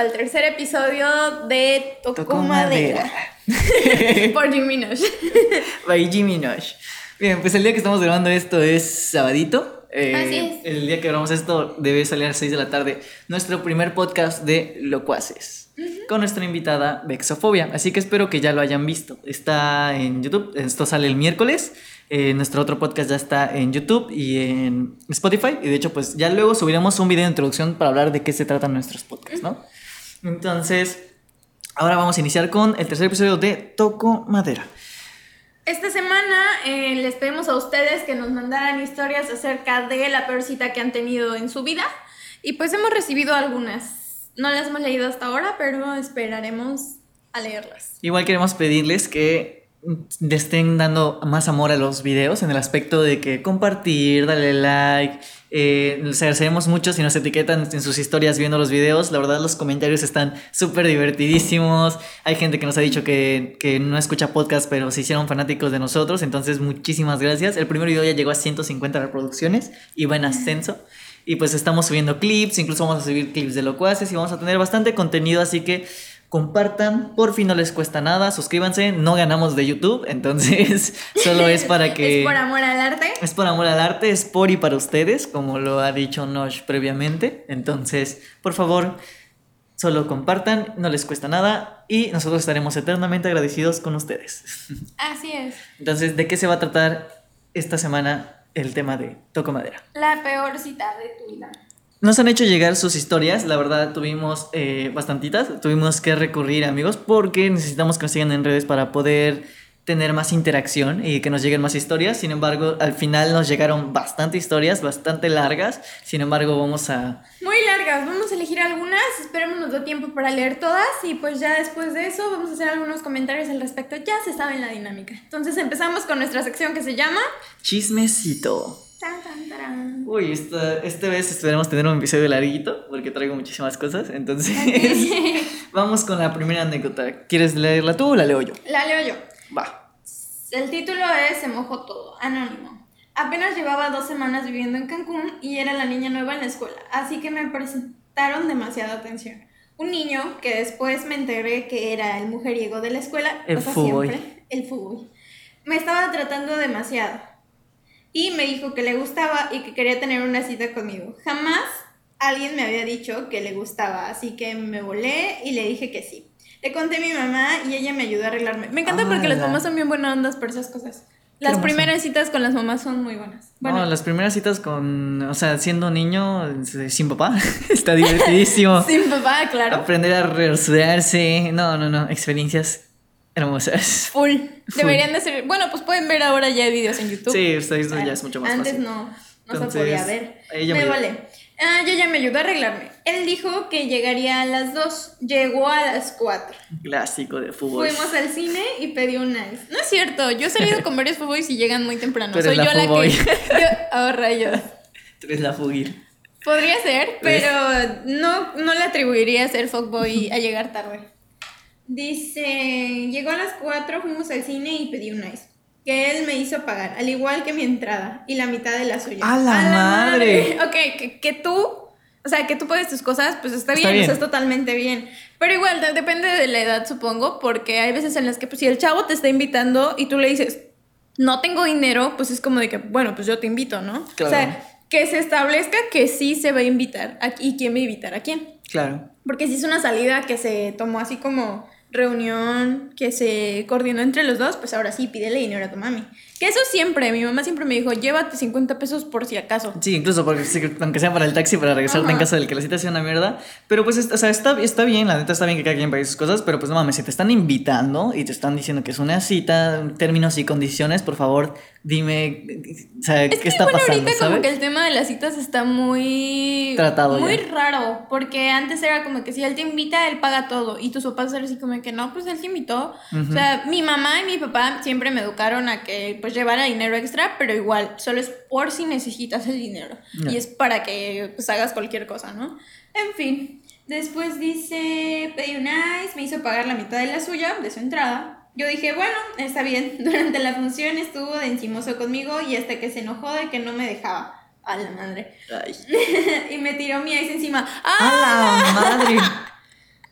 al tercer episodio de Tocó, Madera. Por Jimmy Nosh. By Jimmy Nosh. Bien, pues el día que estamos grabando esto es sabadito. Eh, Así es. El día que grabamos esto debe salir a las 6 de la tarde. Nuestro primer podcast de Locuaces. Con nuestra invitada Vexofobia. Así que espero que ya lo hayan visto. Está en YouTube. Esto sale el miércoles. Eh, nuestro otro podcast ya está en YouTube y en Spotify. Y de hecho, pues ya luego subiremos un video de introducción para hablar de qué se tratan nuestros podcasts, ¿no? Entonces, ahora vamos a iniciar con el tercer episodio de Toco Madera. Esta semana eh, les pedimos a ustedes que nos mandaran historias acerca de la peor cita que han tenido en su vida. Y pues hemos recibido algunas. No las hemos leído hasta ahora, pero esperaremos a leerlas. Igual queremos pedirles que le estén dando más amor a los videos en el aspecto de que compartir, darle like. Eh, les agradeceremos mucho si nos etiquetan en sus historias viendo los videos. La verdad, los comentarios están súper divertidísimos. Hay gente que nos ha dicho que, que no escucha podcast, pero se hicieron fanáticos de nosotros. Entonces, muchísimas gracias. El primer video ya llegó a 150 reproducciones y va en ascenso. Y pues estamos subiendo clips, incluso vamos a subir clips de locuaces y vamos a tener bastante contenido. Así que compartan, por fin no les cuesta nada, suscríbanse, no ganamos de YouTube, entonces solo es para que... ¿Es por amor al arte? Es por amor al arte, es por y para ustedes, como lo ha dicho Nosh previamente, entonces por favor solo compartan, no les cuesta nada y nosotros estaremos eternamente agradecidos con ustedes. Así es. Entonces, ¿de qué se va a tratar esta semana el tema de Toco Madera? La peor cita de tu vida. Nos han hecho llegar sus historias, la verdad tuvimos eh, bastantitas, tuvimos que recurrir amigos porque necesitamos que nos sigan en redes para poder tener más interacción y que nos lleguen más historias, sin embargo al final nos llegaron bastante historias, bastante largas, sin embargo vamos a... Muy largas, vamos a elegir algunas, esperemos nos dé tiempo para leer todas. Y pues ya después de eso vamos a hacer algunos comentarios al respecto, ya se sabe la dinámica. Entonces empezamos con nuestra sección que se llama... Chismecito. Tan, tan, tarán. Uy, esta, esta vez esperemos tener un episodio larguito porque traigo muchísimas cosas, entonces vamos con la primera anécdota. ¿Quieres leerla tú o la leo yo? La leo yo. Va. El título es Se mojó todo, anónimo. Apenas llevaba dos semanas viviendo en Cancún y era la niña nueva en la escuela, así que me prestaron demasiada atención. Un niño que después me enteré que era el mujeriego de la escuela, El fuboy. siempre, el fútbol. Me estaba tratando demasiado y me dijo que le gustaba y que quería tener una cita conmigo. Jamás alguien me había dicho que le gustaba, así que me volé y le dije que sí. Le conté a mi mamá y ella me ayudó a arreglarme. Me encanta porque las ¡Hala! mamás son bien buenas ondas por esas cosas. Las primeras citas con las mamás son muy buenas. Bueno, no, las primeras citas con, o sea, siendo niño eh, sin papá, está divertidísimo. sin papá, claro. Aprender a reordenarse, no, no, no, experiencias hermosas. Full. Deberían de ser. Bueno, pues pueden ver ahora ya videos en YouTube. Sí, esto ya es mucho más Antes fácil. no, no Entonces, se podía ver. me me- vale. Ah, ella ya me ayudó a arreglarme. Él dijo que llegaría a las 2. Llegó a las 4. Clásico de fútbol. Fuimos al cine y pedí un ice. No es cierto, yo he salido con varios fuboys y llegan muy temprano. Soy la yo la que. Yo, oh, rayos. Tú eres la fugir. Podría ser, pero no, no le atribuiría a ser fuckboy a llegar tarde. Dice, llegó a las 4, fuimos al cine y pedí un ice. Que él me hizo pagar, al igual que mi entrada y la mitad de la suya. ¡A la madre! Ok, que, que tú, o sea, que tú pagues tus cosas, pues está, Está bien, bien. o sea, es totalmente bien. Pero igual, de- depende de la edad, supongo, porque hay veces en las que, pues, si el chavo te está invitando y tú le dices, no tengo dinero, pues es como de que, bueno, pues yo te invito, ¿no? Claro. O sea, que se establezca que sí se va a invitar a- y quién va a invitar a quién. Claro. Porque si es una salida que se tomó así como reunión, que se coordinó entre los dos, pues ahora sí, pídele dinero a tu mami. Que eso siempre, mi mamá siempre me dijo, llévate 50 pesos por si acaso. Sí, incluso porque aunque sea para el taxi para regresarte en Ajá. casa del que la cita sea una mierda. Pero pues, es- o sea, está, está bien, la neta está bien que cada quien pague sus cosas, pero pues no mames, si te están invitando y te están diciendo que es una cita, términos y condiciones, por favor, dime, o sea, Es qué que está bueno, pasando, ahorita ¿sabes? como que el tema de las citas está muy... Tratado Muy ya. raro, porque antes era como que si él te invita, él paga todo. Y tus papás eran así como que no, pues él te invitó. O sea, mi mamá y mi papá siempre me educaron a que pues llevara dinero extra, pero igual, solo es por si necesitas el dinero. Y es para que pues hagas cualquier cosa, ¿no? En fin. Después dice, pedí un ice, me hizo pagar la mitad de la suya, de su entrada. Yo dije, bueno, está bien. Durante la función estuvo de encimoso conmigo y hasta que se enojó de que no me dejaba. A la madre. Ay. y me tiró mi ice encima. ¡A ¡Ah! la madre!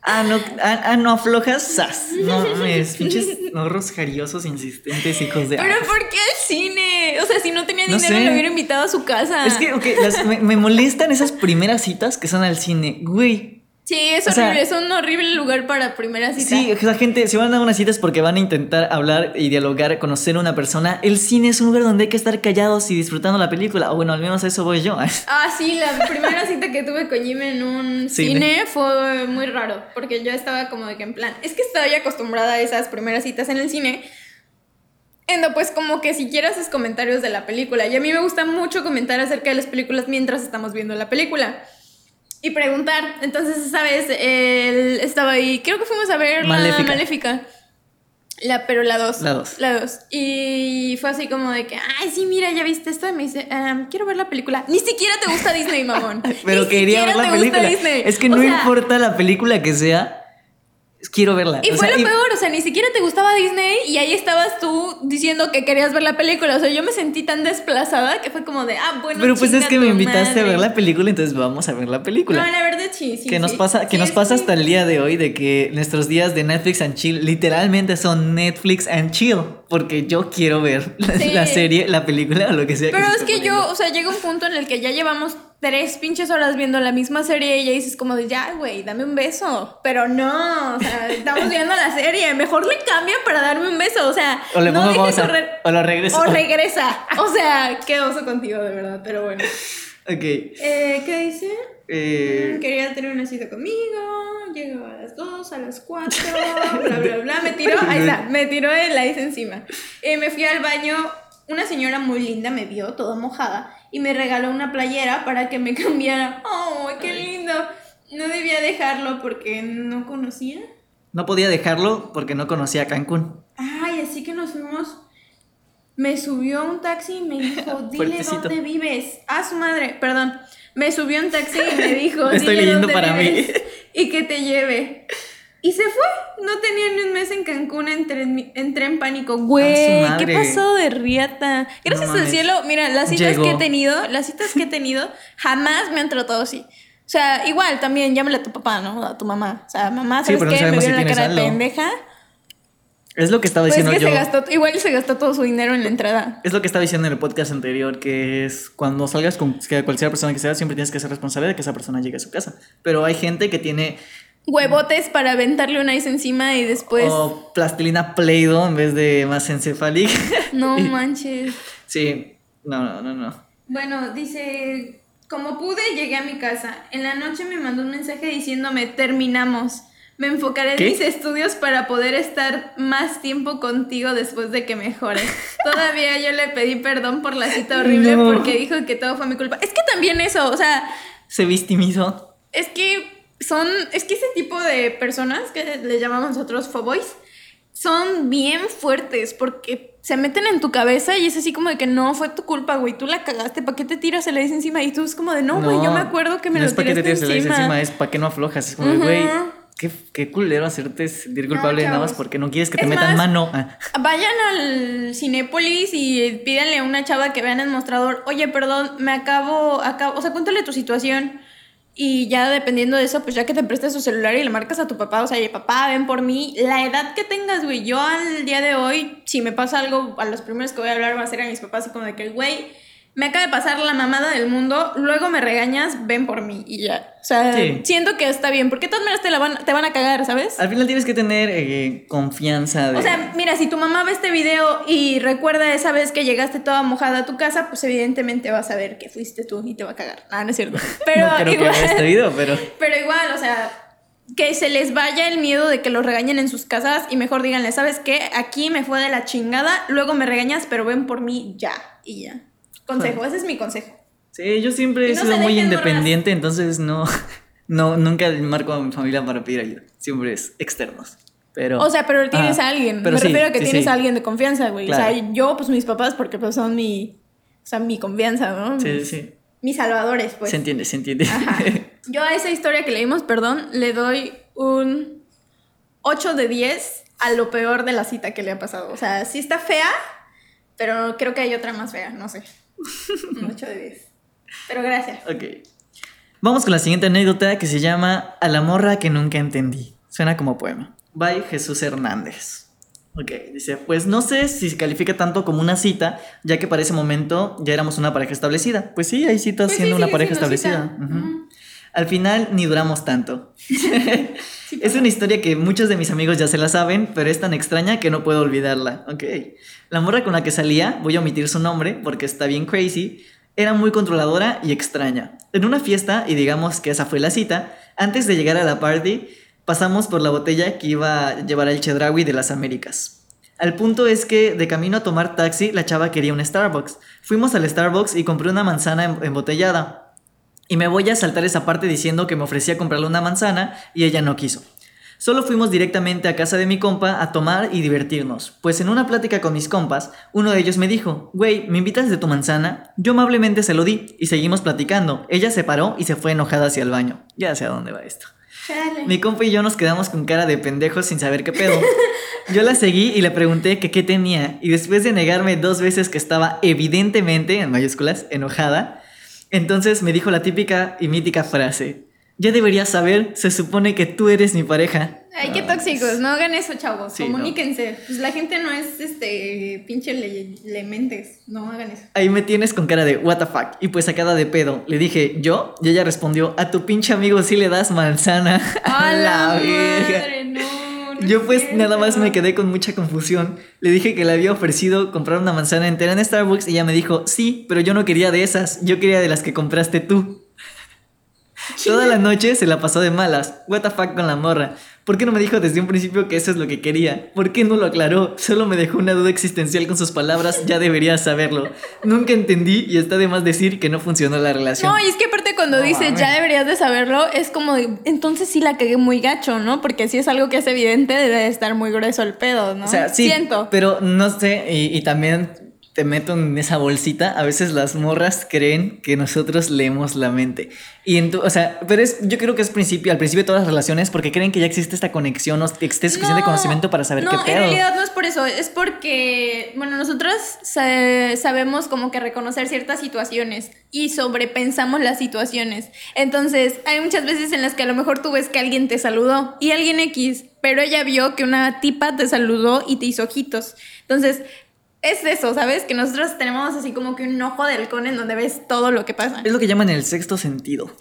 Ah, no, ah, ah, no aflojas, sas. No mames, pinches norros jariosos insistentes, hijos de. Pero ah. ¿por qué al cine? O sea, si no tenía No dinero, sé. lo hubiera invitado a su casa. Es que, ok, las- me, me molestan esas primeras citas que son al cine. Güey. Sí, es o sea- horrible. es un horrible lugar para primera cita. Sí, la gente, si van a una cita es porque van a intentar hablar y dialogar, conocer a una persona. El cine es un lugar donde hay que estar callados y disfrutando la película. O bueno, al menos a eso voy yo. Ah, sí, la primera cita que tuve con Jimmy en un Cine. cine. fue muy raro, porque yo estaba como de que en plan, es que estaba ya acostumbrada a esas primeras citas en el cine. Endo, pues como que siquiera haces comentarios de la película. Y a mí me gusta mucho comentar acerca de las películas mientras estamos viendo la película. Y preguntar. Entonces, esa vez él estaba ahí, creo que fuimos a ver Maléfica. la Maléfica. La, pero la 2. La dos. La 2. Y fue así como de que, ay, sí, mira, ya viste esto. Y me dice, "Am, quiero ver la película. Ni siquiera te gusta Disney, mamón. Pero Ni quería ver la te gusta película. Disney. Es que O no sea, importa la película que sea, quiero verla. Y O fue sea, lo y- peor, o sea, ni siquiera te gustaba Disney y ahí estabas tú diciendo que querías ver la película. O sea, yo me sentí tan desplazada que fue como de, ah, bueno. Pero pues es que me invitaste a ver la película, entonces vamos a ver la película. No, la verdad sí, sí. que nos sí. pasa, que Sí, nos pasa hasta el día de hoy de que nuestros días de Netflix and chill literalmente son Netflix and chill. Porque yo quiero ver la, serie, la película o lo que sea. Pero es que yo, o sea, llega un punto en el que ya llevamos tres pinches horas viendo la misma serie y ya dices como de, ya, güey, dame un beso. Pero no, o sea, estamos viendo la serie. Mejor le cambian para darme un beso. O sea, O le no pongo pausa, correr. o lo regreso. O regresa. O sea, qué oso contigo, de verdad. Pero bueno. Ok. Eh, ¿Qué dice? eh, Mm, Quería tener una cita conmigo, llegó a las 2, a las 4, bla, bla, bla. Me tiró, ahí está, me tiró el ice encima. Eh, me fui al baño, una señora muy linda me vio, toda mojada, y me regaló una playera para que me cambiara. ¡Oh, qué lindo! No debía dejarlo porque no conocía. no podía dejarlo porque no conocía Cancún. Ay, así que nos fuimos. Me subió un taxi y me dijo, dile dónde vives. Ah, su madre, perdón. Me subió un taxi y me dijo, Estoy "Dile leyendo dónde para mí". vives Y que te lleve. Y se fue. No tenía ni un mes en Cancún, entré, en entré en pánico. Güey, ¿qué pasó de riata? Gracias No al cielo, mira, las citas Llegó. que he tenido, las citas que he tenido, jamás me han tratado así. O sea, igual también llámale a tu papá, ¿no? A tu mamá. O sea, mamá, Sí, ¿sabes pero no qué? Me vio si la cara de saldo. pendeja. Es lo que estaba Pues diciendo que yo. se gastó, igual se gastó todo su dinero en la entrada. Es lo que estaba diciendo en el podcast anterior, que es cuando salgas con cualquier persona que sea, siempre tienes que ser responsable de que esa persona llegue a su casa. Pero hay gente que tiene Huevotes para aventarle una ice encima y después. o plastilina Play-Doh en vez de más encefalic. No manches. sí, no, no, no, no. Bueno, dice. Como pude, llegué a mi casa. En la noche me mandó un mensaje diciéndome: Terminamos. Me enfocaré ¿Qué? en mis estudios para poder estar más tiempo contigo después de que mejore. Todavía yo le pedí perdón por la cita horrible No. porque dijo que todo fue mi culpa. Es que también eso, o sea, Se victimizó. Es que son, es que ese tipo de personas que le llamamos nosotros foboys son bien fuertes porque se meten en tu cabeza y es así como de que no fue tu culpa, güey, tú la cagaste, ¿para qué te tiras el ice encima? Y tú es como de no, güey, yo me acuerdo que me no lo es para que te tiraste tires el ice encima. encima, es para que no aflojas. Es como, de, Ujú. güey, qué, qué culero hacerte sentir No, culpable nada más porque no quieres que te Es metan más, mano. Ah. Vayan al Cinépolis y pídanle a una chava que vean el mostrador, oye, perdón, me acabo, acabo, o sea, cuéntale tu situación. Y ya dependiendo de eso, pues ya que te prestes su celular y le marcas a tu papá, o sea, oye, papá, ven por mí, la edad que tengas, güey. Yo al día de hoy, si me pasa algo, a los primeros que voy a hablar va a ser a mis papás, y como de que, güey, me acaba de pasar la mamada del mundo, luego me regañas, ven por mí y ya. O sea, Sí. siento que está bien, porque de todas maneras te, la van, te van a cagar, ¿sabes? Al final tienes que tener eh, confianza. De... O sea, mira, si tu mamá ve este video y recuerda esa vez que llegaste toda mojada a tu casa, pues evidentemente vas a ver que fuiste tú y te va a cagar. Ah, no es cierto. Pero no creo igual, que este video, pero. pero igual, o sea, que se les vaya el miedo de que los regañen en sus casas y mejor díganle, ¿sabes qué? Aquí me fue de la chingada, luego me regañas, pero ven por mí ya y ya. Consejo, ese es mi consejo. Sí, yo siempre he no sido muy independiente, entonces no, no, nunca marco a mi familia para pedir ayuda. Siempre es externos. Pero, O sea, pero tienes a alguien. pero Me sí, refiero a que sí, tienes sí. a alguien de confianza, güey. O sea, yo, pues mis papás, porque pues son mi, o sea, mi confianza, ¿no? Sí, sí, sí. Mis salvadores, pues. se entiende, se entiende. Ajá. Yo a esa historia que leímos, perdón, le doy un 8 de 10 a lo peor de la cita que le ha pasado. O sea, sí está fea, pero creo que hay otra más fea, no sé. Un 8 de 10. Pero gracias. ok. Vamos con la siguiente anécdota que se llama A la morra que nunca entendí. Suena como poema. By Jesús Hernández. Ok, dice, pues no sé si se califica tanto como una cita, ya que para ese momento ya éramos una pareja establecida. Pues sí, hay citas Pues sí, siendo una pareja establecida. Al final ni duramos tanto. es una historia que muchos de mis amigos ya se la saben, pero es tan extraña que no puedo olvidarla. Ok. La morra con la que salía, voy a omitir su nombre porque está bien crazy, era muy controladora y extraña. En una fiesta, y digamos que esa fue la cita, antes de llegar a la party, pasamos por la botella que iba a llevar el Chedraui de las Américas. Al punto es que de camino a tomar taxi, la chava quería un Starbucks. Fuimos al Starbucks y compré una manzana em- embotellada. Y me voy a saltar esa parte diciendo que me ofrecía comprarle una manzana y ella no quiso. Solo fuimos directamente a casa de mi compa a tomar y divertirnos, pues en una plática con mis compas, uno de ellos me dijo, güey, ¿me invitas de tu manzana? Yo amablemente se lo di y seguimos platicando. Ella se paró y se fue enojada hacia el baño. Ya sé a dónde va esto. Mi compa y yo nos quedamos con cara de pendejos sin saber qué pedo. Yo la seguí y le pregunté que qué tenía y después de negarme dos veces que estaba evidentemente, en mayúsculas, enojada, entonces me dijo la típica y mítica frase. Ya deberías saber, se supone que tú eres mi pareja. Ay, qué tóxicos, no hagan eso, chavos. Sí, Comuníquense. Pues la gente no es este pinche le, lementes. No hagan eso. Ahí me tienes con cara de what the fuck y pues sacada de pedo. Le dije, ¿yo? Y ella respondió, a tu pinche amigo sí le das manzana. ¡A la! Yo es pues nada más me quedé con mucha confusión. Le dije que le había ofrecido comprar una manzana entera en Starbucks y ella me dijo, sí, pero yo no quería de esas, yo quería de las que compraste tú. Toda la noche se la pasó de malas. What the fuck con la morra. ¿Por qué no me dijo desde un principio que eso es lo que quería? ¿Por qué no lo aclaró? Solo me dejó una duda existencial con sus palabras, ya deberías saberlo. Nunca entendí y está de más decir que no funcionó la relación. No, y es que aparte cuando No dice ya deberías de saberlo, es como de, entonces sí la cagué muy gacho, ¿no? Porque si es algo que es evidente, debe de estar muy grueso el pedo, ¿no? O sea, sí, Siento. pero no sé, y, y también te meto en esa bolsita, a veces las morras creen que nosotros leemos la mente. Y en tu- o sea, pero es, yo creo que es principio, al principio de todas las relaciones, porque creen que ya existe esta conexión o existe suficiente No, conocimiento para saber no, qué en pedo. realidad no es por eso, es porque, bueno, nosotros sa- sabemos como que reconocer ciertas situaciones y sobrepensamos las situaciones. Entonces, hay muchas veces en las que a lo mejor tú ves que alguien te saludó y alguien X, pero ella vio que una tipa te saludó y te hizo ojitos. Entonces, es eso, ¿sabes? Que nosotros tenemos así como que un ojo de halcón en donde ves todo lo que pasa. Es lo que llaman el sexto sentido.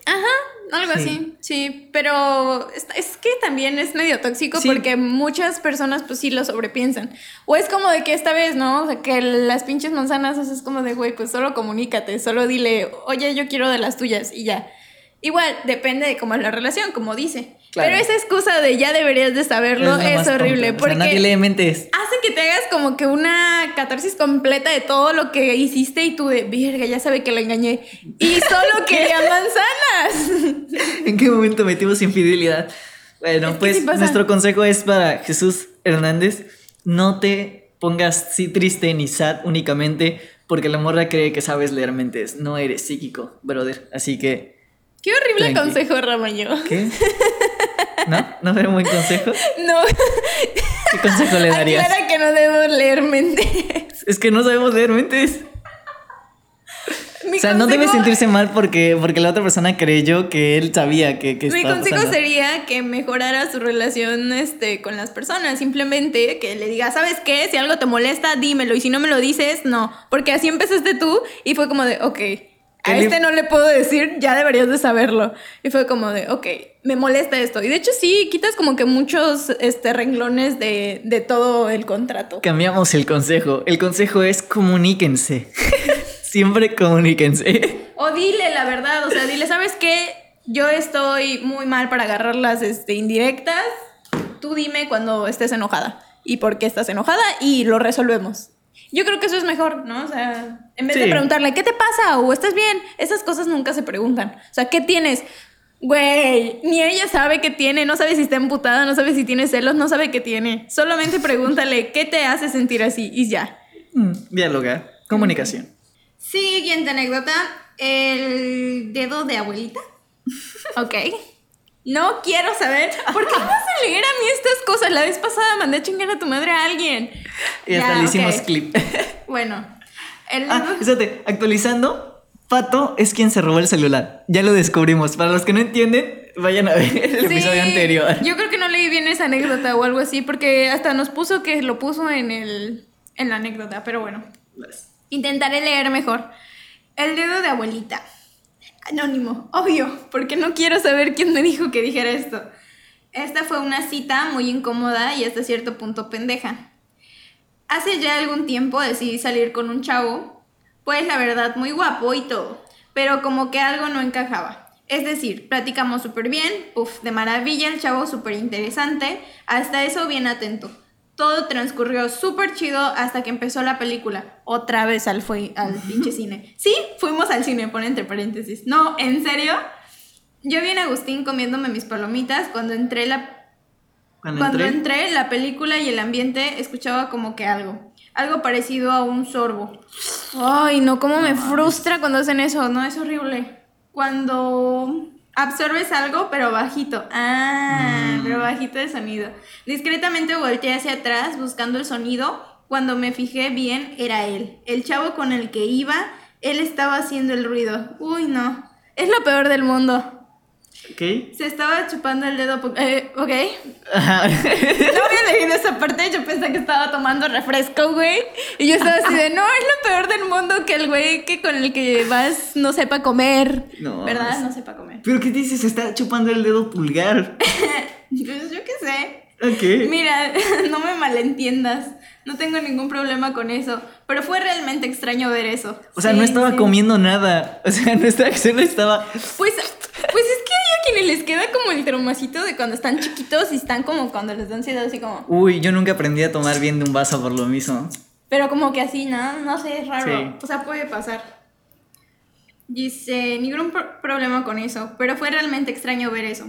Algo Sí. así, sí, pero es, es que también es medio tóxico Sí. porque muchas personas pues sí lo sobrepiensan. O es como de que esta vez, ¿no? O sea, que las pinches manzanas es como de, güey, pues solo comunícate, solo dile, oye, yo quiero de las tuyas y ya. Igual, depende de cómo es la relación, como dice. Claro. Pero esa excusa de ya deberías de saberlo es, horrible. tonta. O sea, porque nadie lee mentes. hace que te hagas como que una catarsis completa de todo lo que hiciste y tú de, verga, ya sabe que la engañé. Y solo quería manzanas. ¿En qué momento metimos infidelidad? Bueno, Es pues sí nuestro consejo es para Jesús Hernández. No te pongas si triste ni sad únicamente porque la morra cree que sabes leer mentes. No eres psíquico, brother. Así que, Qué horrible Tranqui. consejo, Ramayo. ¿qué? ¿No? ¿No era un buen consejo? No, ¿Qué consejo le darías? aclara que no debo leer mentes. Es que no sabemos leer mentes. Mi O sea, no debe sentirse mal porque, porque la otra persona creyó que él sabía que, que Mi consejo pasando. sería que mejorara su relación este, con las personas. Simplemente que le diga, ¿sabes qué? Si algo te molesta, dímelo. Y si no me lo dices, no. Porque así empezaste tú y fue como de, ok, a este no le puedo decir, ya deberías de saberlo. Y fue como de, ok, me molesta esto. Y de hecho sí, quitas como que muchos este, renglones de, de todo el contrato. Cambiamos el consejo. El consejo es comuníquense. Siempre comuníquense. O dile la verdad, o sea, dile, ¿sabes qué? Yo estoy muy mal para agarrar las este, indirectas. Tú dime cuando estés enojada y por qué estás enojada y lo resolvemos. Yo creo que eso es mejor, ¿no? O sea, en vez de preguntarle, ¿qué te pasa? o ¿estás bien? Esas cosas nunca se preguntan. O sea, ¿qué tienes? Güey, ni ella sabe qué tiene, no sabe si está emputada, no sabe si tiene celos, no sabe qué tiene. Solamente pregúntale, ¿qué te hace sentir así? Y ya. Mm, Dialogar. Comunicación. Siguiente anécdota. El dedo de abuelita. Ok. No quiero saber. ¿Por qué vas a leer a mí estas cosas? La vez pasada mandé a chingar a tu madre a alguien. Y hasta Ya, le hicimos clip. Bueno. El ah, actualizando. Pato es quien se robó el celular. Ya lo descubrimos. Para los que no entienden, vayan a ver el Sí, episodio anterior. Yo creo que no leí bien esa anécdota o algo así, porque hasta nos puso que lo puso en el en la anécdota, pero bueno. Intentaré leer mejor. El dedo de abuelita. Anónimo, obvio, porque no quiero saber quién me dijo que dijera esto. Esta fue una cita muy incómoda y hasta cierto punto pendeja. Hace ya algún tiempo decidí salir con un chavo, pues la verdad muy guapo y todo, pero como que algo no encajaba. Es decir, platicamos súper bien, puff, de maravilla, el chavo súper interesante, hasta eso bien atento. Todo transcurrió súper chido hasta que empezó la película. Otra vez al, fue, al pinche cine. Sí, fuimos al cine, pone entre paréntesis. No, ¿en serio? Yo vi en Agustín comiéndome mis palomitas cuando entré la Cuando, cuando entré, entré, la película y el ambiente escuchaba como que algo. Algo parecido a un sorbo. Ay, no, cómo me frustra cuando hacen eso. No, es horrible. Cuando absorbes algo, pero bajito. Ah, Mm. pero bajito de sonido. Discretamente volteé hacia atrás buscando el sonido. Cuando me fijé bien, era él. El chavo con el que iba, él estaba haciendo el ruido. Uy, no. Es lo peor del mundo. ¿Ok? Se estaba chupando el dedo. Eh, ok. Ajá. No había leído esa parte, yo pensé que estaba tomando refresco, güey. Y yo estaba así de, no, es lo peor del mundo que el güey que con el que vas no sepa comer. No, ¿Verdad? es- No sepa comer. ¿Pero qué dices? Se está chupando el dedo pulgar. Pues yo qué sé. Ok. Mira, no me malentiendas. No tengo ningún problema con eso. Pero fue realmente extraño ver eso. O sea, Sí, no estaba sí. comiendo nada. O sea, no estaba, solo estaba. Pues, pues es que quienes les queda como el traumacito de cuando están chiquitos y están como cuando les da ansiedad, así como. Uy, yo nunca aprendí a tomar bien de un vaso por lo mismo. Pero como que así, ¿no? No sé, es raro. Sí. O sea, puede pasar. Dice, ningún pro- problema con eso, pero fue realmente extraño ver eso.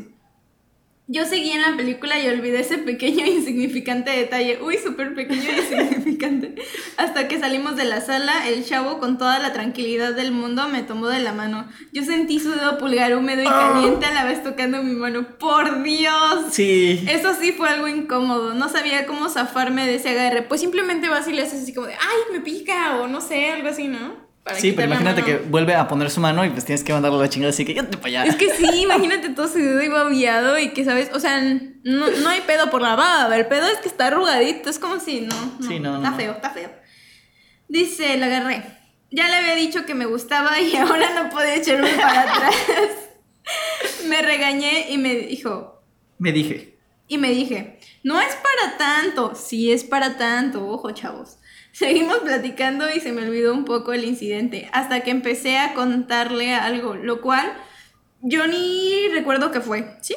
Yo seguí en la película y olvidé ese pequeño e insignificante detalle. Uy, súper pequeño e insignificante. Hasta que salimos de la sala, el chavo con toda la tranquilidad del mundo me tomó de la mano. Yo sentí su dedo pulgar húmedo y caliente a la vez tocando mi mano. ¡Por Dios! Sí. Eso sí fue algo incómodo. No sabía cómo zafarme de ese agarre. Pues simplemente vas y le haces así como de, ay, me pica, o no sé, algo así, ¿no? Para Sí, pero imagínate que vuelve a poner su mano y pues tienes que mandarle la chingada así que ya te para allá. Es que sí, imagínate todo su dedo y babiado y que, ¿sabes? O sea, no, no hay pedo por la baba. El pedo es que está arrugadito. Es como si, no. no Sí, no, Está no. feo, está feo. Dice, la agarré. Ya le había dicho que me gustaba y ahora no podía echarme para atrás. me regañé y me dijo, Me dije. Y me dije, no es para tanto, sí es para tanto, ojo chavos. Seguimos platicando y se me olvidó un poco el incidente, hasta que empecé a contarle algo, lo cual yo ni recuerdo qué fue. ¿Sí?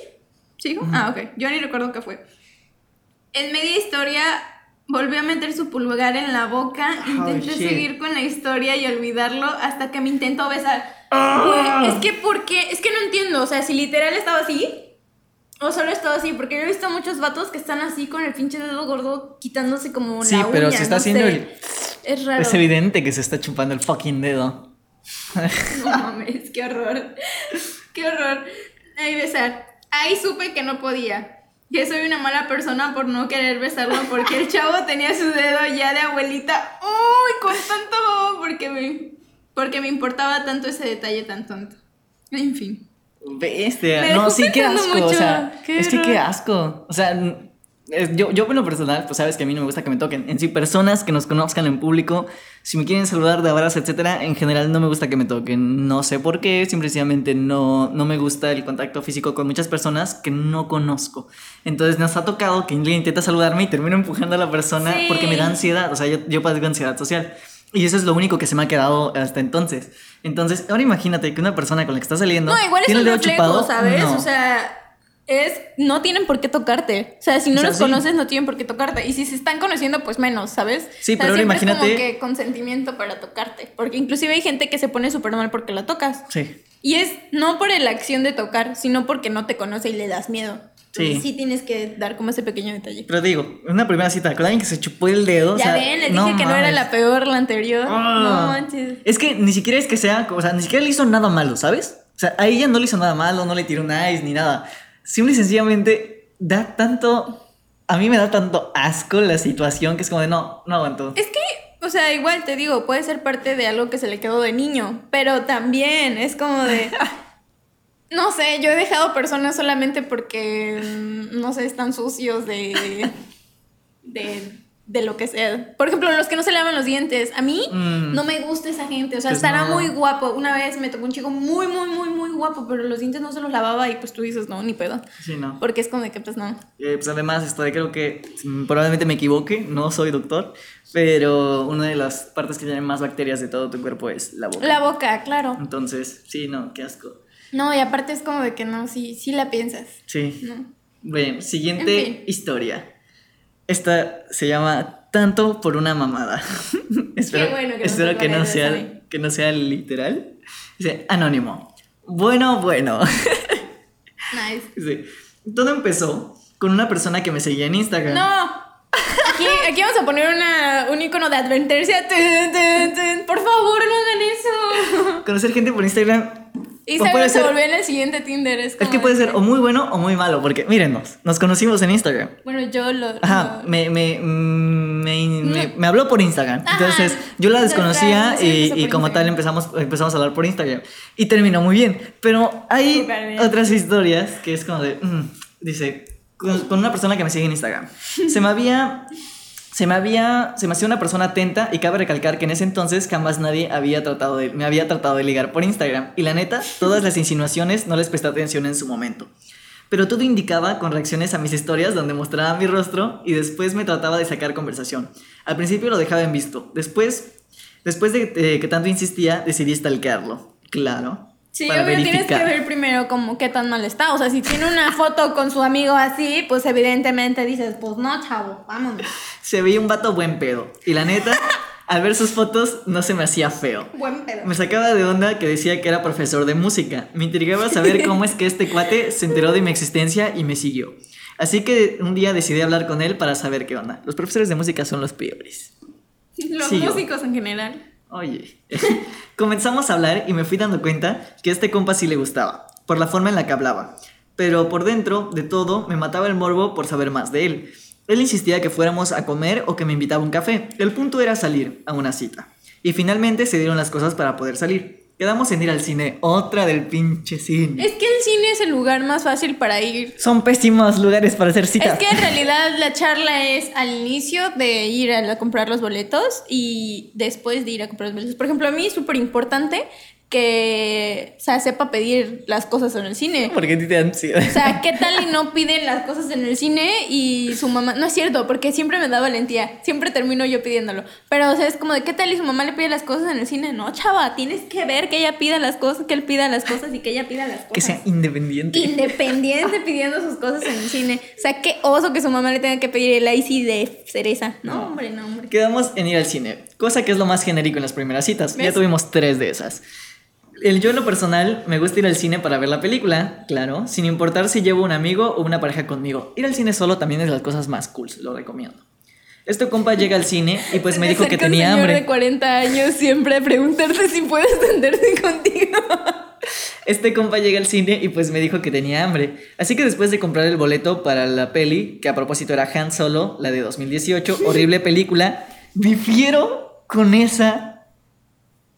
¿Sigo? Ah, ok, yo ni recuerdo qué fue. En media historia volvió a meter su pulgar en la boca, intenté shit. seguir con la historia y olvidarlo hasta que me intentó besar. Ah. Es que, ¿por qué? Es que no entiendo, o sea, si literal estaba así, o solo estaba así, porque yo he visto muchos vatos que están así con el pinche dedo gordo quitándose como Sí, la pero uña, se está no haciendo sé. el- Es raro. Es evidente que se está chupando el fucking dedo. No mames, qué horror. Qué horror. Ahí besar. Ahí supe que no podía. Que soy una mala persona por no querer besarlo porque el chavo tenía su dedo ya de abuelita. Uy, con tanto porque me porque me importaba tanto ese detalle tan tonto. En fin. Bestia. No, sí, qué asco. O mucho. sea, Qué es que qué asco. O sea, yo, yo en lo personal, pues sabes que a mí no me gusta que me toquen. En sí, personas que nos conozcan en público, si me quieren saludar de abrazo, etcétera, en general no me gusta que me toquen. No sé por qué, simplemente no, no me gusta el contacto físico con muchas personas que no conozco. Entonces nos ha tocado que alguien intenta saludarme y termino empujando a la persona Sí. porque me da ansiedad. O sea, yo, yo padezco ansiedad social. Y eso es lo único que se me ha quedado hasta entonces. Entonces, ahora imagínate que una persona con la que estás saliendo. No, igual es tiene el dedo reflejo, chupado. ¿sabes? No. O sea, es no tienen por qué tocarte. O sea, si no O sea, los sí. conoces no tienen por qué tocarte y si se están conociendo pues menos, ¿sabes? Sí, O sea, pero ahora es imagínate- como que consentimiento para tocarte, porque inclusive hay gente que se pone súper mal porque la tocas. Sí. Y es no por la acción de tocar, sino porque no te conoce y le das miedo. Sí. Sí tienes que dar como ese pequeño detalle. Pero digo, una primera cita con alguien que se chupó el dedo. o ya sea, ven, les dije que no era mames. la peor la anterior. Ah. No manches. Es que ni siquiera es que sea, o sea, ni siquiera le hizo nada malo, ¿sabes? O sea, a ella no le hizo nada malo, no le tiró un ice ni nada. Simple y sencillamente da tanto. A mí me da tanto asco la situación que es como de no, no aguanto. Es que, O sea, igual te digo, puede ser parte de algo que se le quedó de niño, pero también es como de... No sé, yo he dejado personas solamente porque, mm, no sé, están sucios de... de de lo que sea. Por ejemplo, los que no se lavan los dientes. A mí Mm. no me gusta esa gente. O sea, Pues estará no. muy guapo. Una vez me tocó un chico muy, muy, muy, muy guapo, pero los dientes no se los lavaba y pues tú dices, no, ni pedo. Sí, no. Porque es como de que, pues no. Eh, pues además, estoy, creo que mm, probablemente me equivoque, no soy doctor, pero una de las partes que tienen más bacterias de todo tu cuerpo es la boca. La boca, claro. Entonces, sí, no, qué asco. No, y aparte es como de que no, sí, sí la piensas. Sí. No. Bien, siguiente En fin. historia. Esta se llama Tanto por una mamada. espero bueno que espero que, no sea, que no sea literal. Dice, anónimo. Bueno, bueno. Nice. Dice, todo empezó con una persona que me seguía en Instagram. No. Aquí, aquí vamos a poner una, un icono de advertencia. Por favor, no hagan eso. Conocer gente por Instagram. Y puede se ser- volvió en el siguiente Tinder. Es, Es que puede de ser o muy bueno o muy malo, porque mírenos, nos conocimos en Instagram. Bueno, yo lo. Ajá, lo- me, me, mm, me, me- me habló por Instagram. Ajá, Entonces yo la desconocía y, y como tal empezamos, empezamos a hablar por Instagram. Y terminó muy bien. Pero hay otras historias que es como de, mm, dice, con, con una persona que me sigue en Instagram. Se me había... Se me había, se me hacía una persona atenta y cabe recalcar que en ese entonces jamás nadie había tratado de, me había tratado de ligar por Instagram. Y la neta, todas las insinuaciones no les presté atención en su momento. Pero todo indicaba con reacciones a mis historias donde mostraba mi rostro y después me trataba de sacar conversación. Al principio lo dejaba en visto. Después, después de eh, que tanto insistía, decidí stalkearlo. Claro. Sí, obvio tienes que verificar. ver primero como qué tan mal está. O sea, si tiene una foto con su amigo así, pues evidentemente dices, pues no, chavo, vámonos. Se veía un vato buen pedo. Y la neta, al ver sus fotos, no se me hacía feo. Buen pedo. Me sacaba de onda que decía que era profesor de música. Me intrigaba saber cómo es que este cuate se enteró de mi existencia y me siguió. Así que un día decidí hablar con él para saber qué onda. Los profesores de música son los peores. Los Sigo. músicos en general. Oye, comenzamos a hablar y me fui dando cuenta que a este compa sí le gustaba, por la forma en la que hablaba. Pero por dentro de todo me mataba el morbo por saber más de él. Él insistía que fuéramos a comer o que me invitaba a un café. El punto era salir a una cita. Y finalmente se dieron las cosas para poder salir. Quedamos en ir al cine, otra del pinche cine. Es que el cine es el lugar más fácil para ir. Son pésimos lugares para hacer citas. Es que en realidad la charla es al inicio de ir a, comprar los boletos y después de ir a comprar los boletos. Por ejemplo, a mí es súper importante que o sea, sepa pedir las cosas en el cine. Porque a ti te dan ansiedad. O sea, ¿qué tal y no piden las cosas en el cine y su mamá... No es cierto, porque siempre me da valentía. Siempre termino yo pidiéndolo. Pero, o sea, es como de, ¿qué tal y su mamá le pide las cosas en el cine? No, chava, tienes que ver que ella pida las cosas, que él pida las cosas y que ella pida las cosas. Que sea independiente. Independiente pidiendo sus cosas en el cine. O sea, qué oso que su mamá le tenga que pedir el icy de cereza. No, hombre, no, hombre. Quedamos en ir al cine, cosa que es lo más genérico en las primeras citas. Ya tuvimos tres de esas. El yo en lo personal me gusta ir al cine para ver la película, claro, sin importar si llevo un amigo o una pareja conmigo. Ir al cine solo también es de las cosas más cool, lo recomiendo. Este compa llega al cine y pues me dijo que un tenía señor de hambre. 40 años siempre a preguntarse si puede sentarse contigo. Este compa llega al cine y pues me dijo que tenía hambre. Así que después de comprar el boleto para la peli, que a propósito era Han Solo, la de 2018, horrible película, difiero con esa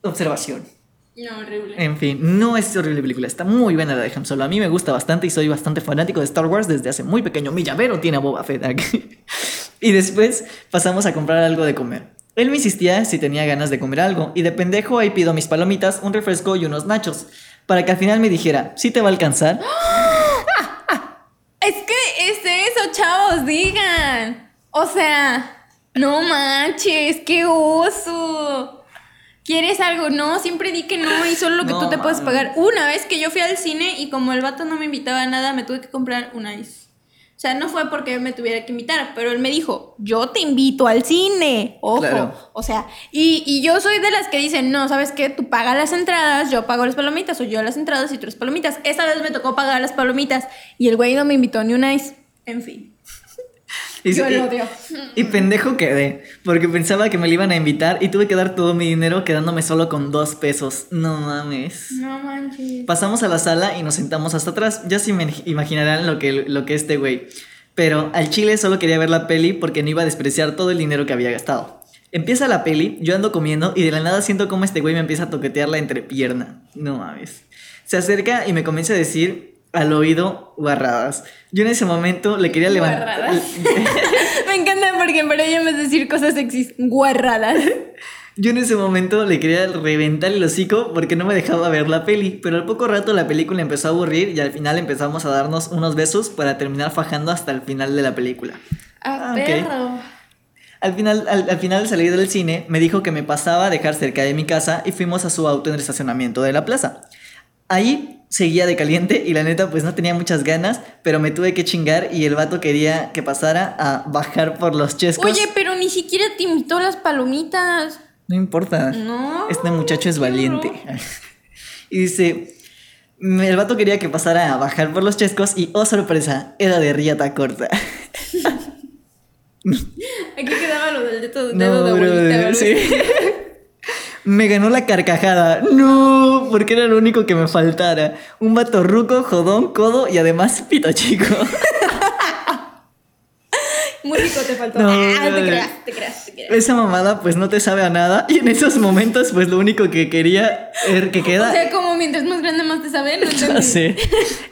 observación. No, horrible. En fin, no es horrible película, está muy buena la de Han Solo. A mí me gusta bastante y soy bastante fanático de Star Wars desde hace muy pequeño. Mi llavero tiene a Boba Fett aquí. y después pasamos a comprar algo de comer. Él me insistía si tenía ganas de comer algo y de pendejo ahí pido mis palomitas, un refresco y unos nachos. Para que al final me dijera, ¿sí te va a alcanzar? Es que es eso, chavos, digan. O sea, no manches, qué oso. ¿Quieres algo? No, siempre di que no y solo lo que No tú te puedes pagar. Una vez que yo fui al cine y como el vato no me invitaba a nada, me tuve que comprar un ice. O sea, no fue porque me tuviera que invitar, pero él me dijo, yo te invito al cine. Ojo. Claro. O sea, y, y yo soy de las que dicen, no, ¿sabes qué? Tú pagas las entradas, yo pago las palomitas, o yo las entradas y tú las palomitas. Esa vez me tocó pagar las palomitas y el güey no me invitó ni un ice. En fin. Y, Yo lo odio. y pendejo quedé, porque pensaba que me le iban a invitar y tuve que dar todo mi dinero quedándome solo con dos pesos. No mames. No manches. Pasamos a la sala y nos sentamos hasta atrás. Ya se me imaginarán lo que, lo que este güey. Pero al chile solo quería ver la peli porque no iba a despreciar todo el dinero que había gastado. Empieza la peli, yo ando comiendo y de la nada siento como este güey me empieza a toquetear la entrepierna. No mames. Se acerca y me comienza a decir al oído guarradas. Yo en ese momento le quería levantar. Guarradas. Me encanta porque para ella me es decir cosas sexys. Guarradas. Yo en ese momento le quería reventar el hocico porque no me dejaba ver la peli, pero al poco rato la película empezó a aburrir y al final empezamos a darnos unos besos para terminar fajando hasta el final de la película. Ah, Ah, ok. perro. Al final, al, al final de salir del cine, me dijo que me pasaba a dejar cerca de mi casa y fuimos a su auto en el estacionamiento de la plaza. Ahí seguía de caliente y la neta pues no tenía muchas ganas, pero me tuve que chingar y el vato quería que pasara a bajar por los chescos. Oye, pero ni siquiera te invitó las palomitas. No importa. No. Este muchacho es valiente. y dice, el vato quería que pasara a bajar por los chescos y, oh sorpresa, era de riata corta. Aquí quedaba lo del dedo, dedo No, de abuelita. ¿verdad? sí. Me ganó la carcajada. No, porque era lo único que me faltara. Un vato ruco, jodón, codo y además pito chico. Muy rico te faltó. No, ah, te brother. creas, te creas, te creas. Esa mamada pues no te sabe a nada y en esos momentos pues lo único que quería er, que queda O sea, como mientras más grande más te sabe, no entendí. sé.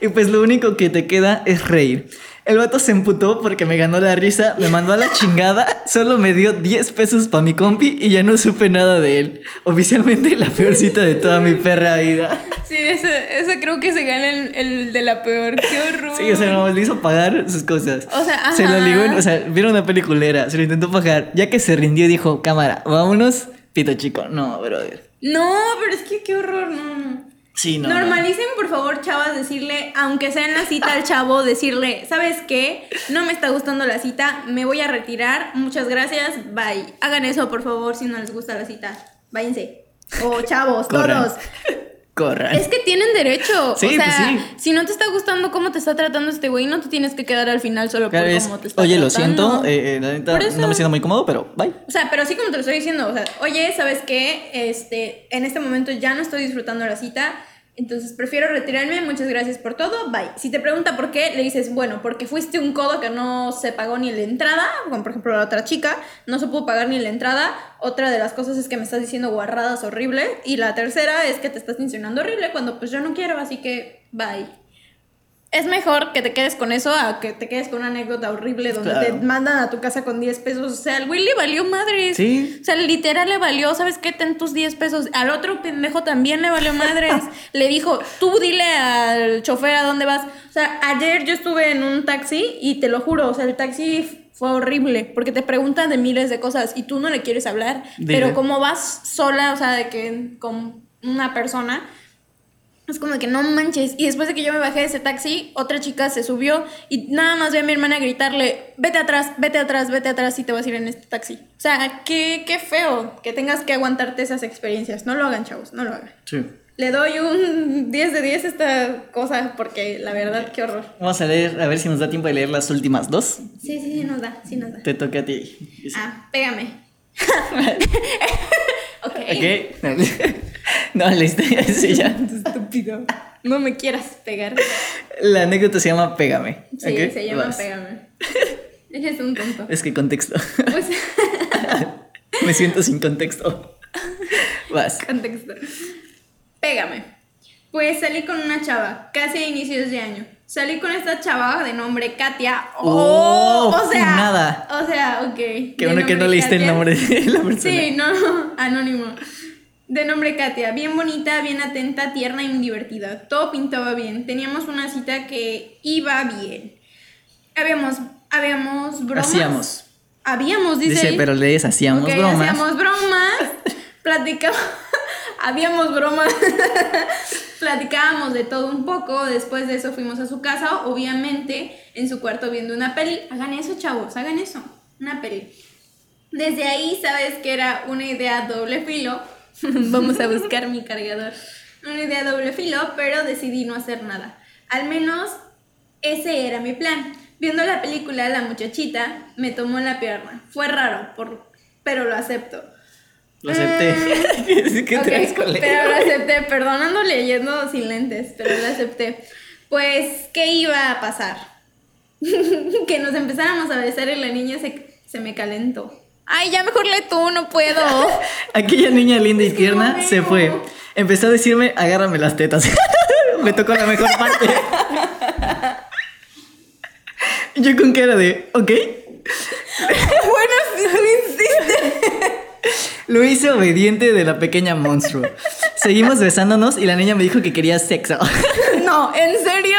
Y pues lo único que te queda es reír. El vato se emputó porque me ganó la risa, me mandó a la chingada, solo me dio 10 pesos para mi compi y ya no supe nada de él. Oficialmente la peor cita de toda mi perra vida. Sí, ese, ese creo que se gana el, el de la peor. Qué horror. Sí, o sea, no, le hizo pagar sus cosas. O sea, Se lo ajá. ligó, o sea, vieron una peliculera, se lo intentó pagar. Ya que se rindió, dijo, cámara, vámonos, pito chico. No, brother. No, pero es que qué horror, no. Sí, no. no. Normalicen, por favor, chavas, decirle, aunque sea en la cita al chavo, decirle, ¿sabes qué? No me está gustando la cita, me voy a retirar, muchas gracias, bye. Hagan eso, por favor, si no les gusta la cita. Váyanse. O chavos, Corran. todos. Corran. Es que tienen derecho. Sí, o sea, pues sí. si no te está gustando cómo te está tratando este güey, no te tienes que quedar al final solo Cada por cómo te está Oye, lo siento, eh, eh, la neta Por eso. no me siento muy cómodo, pero bye. O sea, pero así como te lo estoy diciendo, o sea, oye, ¿sabes qué? Este, en este momento ya no estoy disfrutando la cita, entonces prefiero retirarme, muchas gracias por todo, bye. Si te pregunta por qué, le dices, bueno, porque fuiste un codo que no se pagó ni la entrada, como por ejemplo la otra chica, no se pudo pagar ni la entrada. Otra de las cosas es que me estás diciendo guarradas horrible. Y la tercera es que te estás insinuando horrible cuando pues yo no quiero, así que bye. Es mejor que te quedes con eso a que te quedes con una anécdota horrible donde Claro. te mandan a tu casa con 10 pesos. O sea, al güey le valió madres. Sí. O sea, literal le valió, ¿sabes qué? Ten tus 10 pesos. Al otro pendejo también le valió madres. le dijo, tú dile al chofer a dónde vas. O sea, ayer yo estuve en un taxi y te lo juro, o sea, el taxi fue horrible porque te preguntan de miles de cosas y tú no le quieres hablar. Dile. Pero como vas sola, o sea, de que con una persona, es como que no manches. Y después de que yo me bajé de ese taxi, otra chica se subió y nada más ve a mi hermana gritarle, vete atrás, vete atrás, vete atrás y te vas a ir en este taxi. O sea, qué, qué feo que tengas que aguantarte esas experiencias. No lo hagan, chavos, no lo hagan. Sí. Le doy un 10 de 10 a esta cosa porque la verdad, qué horror. Vamos a leer, a ver si nos da tiempo de leer las últimas dos. Sí, sí, sí, nos da, sí nos da. Te toca a ti. Ah, pégame. ok. No, listo, sí, ya. Estúpido. No me quieras pegar. La anécdota se llama Pégame. Sí, se llama Vas. Pégame. Eres un tonto. Es que contexto. Pues, Me siento sin contexto. Vas. contexto. Pégame. Pues salí con una chava, casi a inicios de año. Salí con esta chava de nombre Katia. Oh, o sea. nada. O sea, ok. Qué bueno que no leíste el nombre de la persona. Sí, no, anónimo. De nombre Katia, bien bonita, bien atenta, tierna y divertida. Todo pintaba bien. Teníamos una cita que iba bien. Habíamos, habíamos bromas. Hacíamos. Habíamos, dice. Dice, pero lees, hacíamos bromas. Hacíamos bromas. platicábamos. habíamos bromas. Platicábamos de todo un poco. Después de eso fuimos a su casa, obviamente, en su cuarto viendo una peli. Hagan eso, chavos, hagan eso. Una peli. Desde ahí sabes que era una idea doble filo. Vamos a buscar mi cargador. Una idea doble filo, pero decidí no hacer nada. Al menos ese era mi plan. Viendo la película, la muchachita me tomó la pierna. Fue raro, por- pero lo acepto. Lo acepté. ¿Qué, qué Ok, traes con pero lo acepté, perdón, ando leyendo sin lentes, pero lo acepté. Pues, ¿qué iba a pasar? que nos empezáramos a besar y la niña se, se me calentó. Ay, ya mejor lee tú, no puedo. Aquella niña linda y Es que no tierna se fue. Empezó a decirme, agárrame las tetas. Me tocó la mejor parte. Yo con cara de, ok. bueno, si tú insistes. Lo hice obediente de la pequeña monstruo. Seguimos besándonos y la niña me dijo que quería sexo. No, ¿en serio?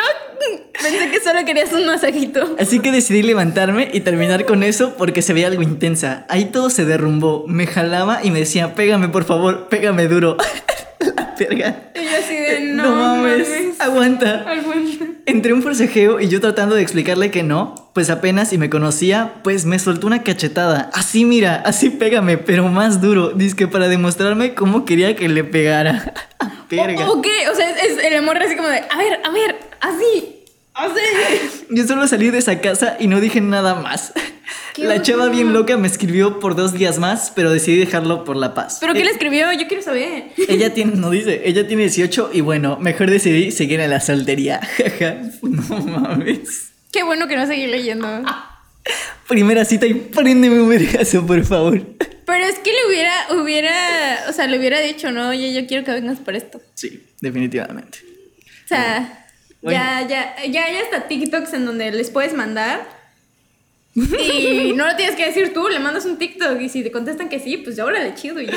Pensé que solo querías un masajito. Así que decidí levantarme y terminar con eso porque se veía algo intensa. Ahí todo se derrumbó. Me jalaba y me decía, pégame por favor, pégame duro. la verga. Y yo así de, no, No, mames, mames. aguanta. Aguanta. Entre un forcejeo y yo tratando de explicarle que no, pues apenas y me conocía, pues me soltó una cachetada. Así mira, así pégame, pero más duro. Dice que para demostrarme cómo quería que le pegara. Verga. ¿O, o qué? O sea, es, es el amor así como de, a ver, a ver, así. Yo solo salí de esa casa y no dije nada más. La chava bien loca me escribió por dos días más, pero decidí dejarlo por la paz. ¿Pero qué Eh, le escribió? Yo quiero saber. Ella tiene, no dice, ella tiene 18 y bueno, mejor decidí seguir en la soltería. Jaja, no mames. Qué bueno que no seguí leyendo. Primera cita y préndeme un vergazo, por favor. Pero es que le hubiera, hubiera, o sea, le hubiera dicho, no, oye, yo quiero que vengas por esto. Sí, definitivamente. O sea, Bueno. ya, ya, ya hay hasta TikToks en donde les puedes mandar. Y no lo tienes que decir tú, le mandas un TikTok y si te contestan que sí, pues ya órale, chido y ya.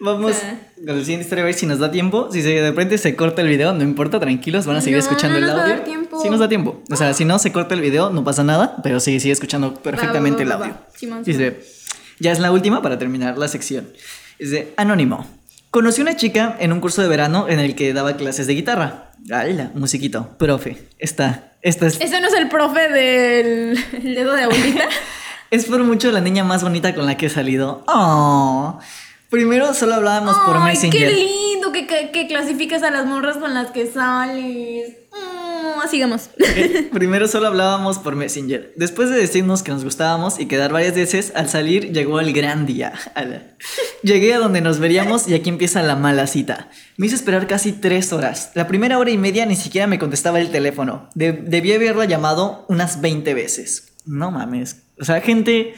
Vamos sea. con la siguiente historia a ver si nos da tiempo. Si se, de repente se corta el video, no importa, tranquilos, van a seguir No, escuchando no el nos va a audio. dar tiempo. Sí nos da tiempo. O sea, si no se corta el video, no pasa nada, pero sí, sigue escuchando perfectamente va, va, el audio. va. Simón, Dice, ya es la última para terminar la sección. Dice, Anónimo. Conocí una chica en un curso de verano en el que daba clases de guitarra. ¡Hala! Musiquito. Profe. Esta, esta es, ¿Ese no es el profe del el dedo de abuelita? es por mucho la niña más bonita con la que he salido. ¡Oh! Primero solo hablábamos por Ay, Messenger. qué lindo que, que, que clasificas a las morras con las que sales. Mm, sigamos. Primero solo hablábamos por Messenger. Después de decirnos que nos gustábamos y quedar varias veces, al salir llegó el gran día. Ala. Llegué a donde nos veríamos y aquí empieza la mala cita. Me hizo esperar casi tres horas. La primera hora y media ni siquiera me contestaba el teléfono. De- debí haberla llamado unas 20 veces. No mames. O sea, gente...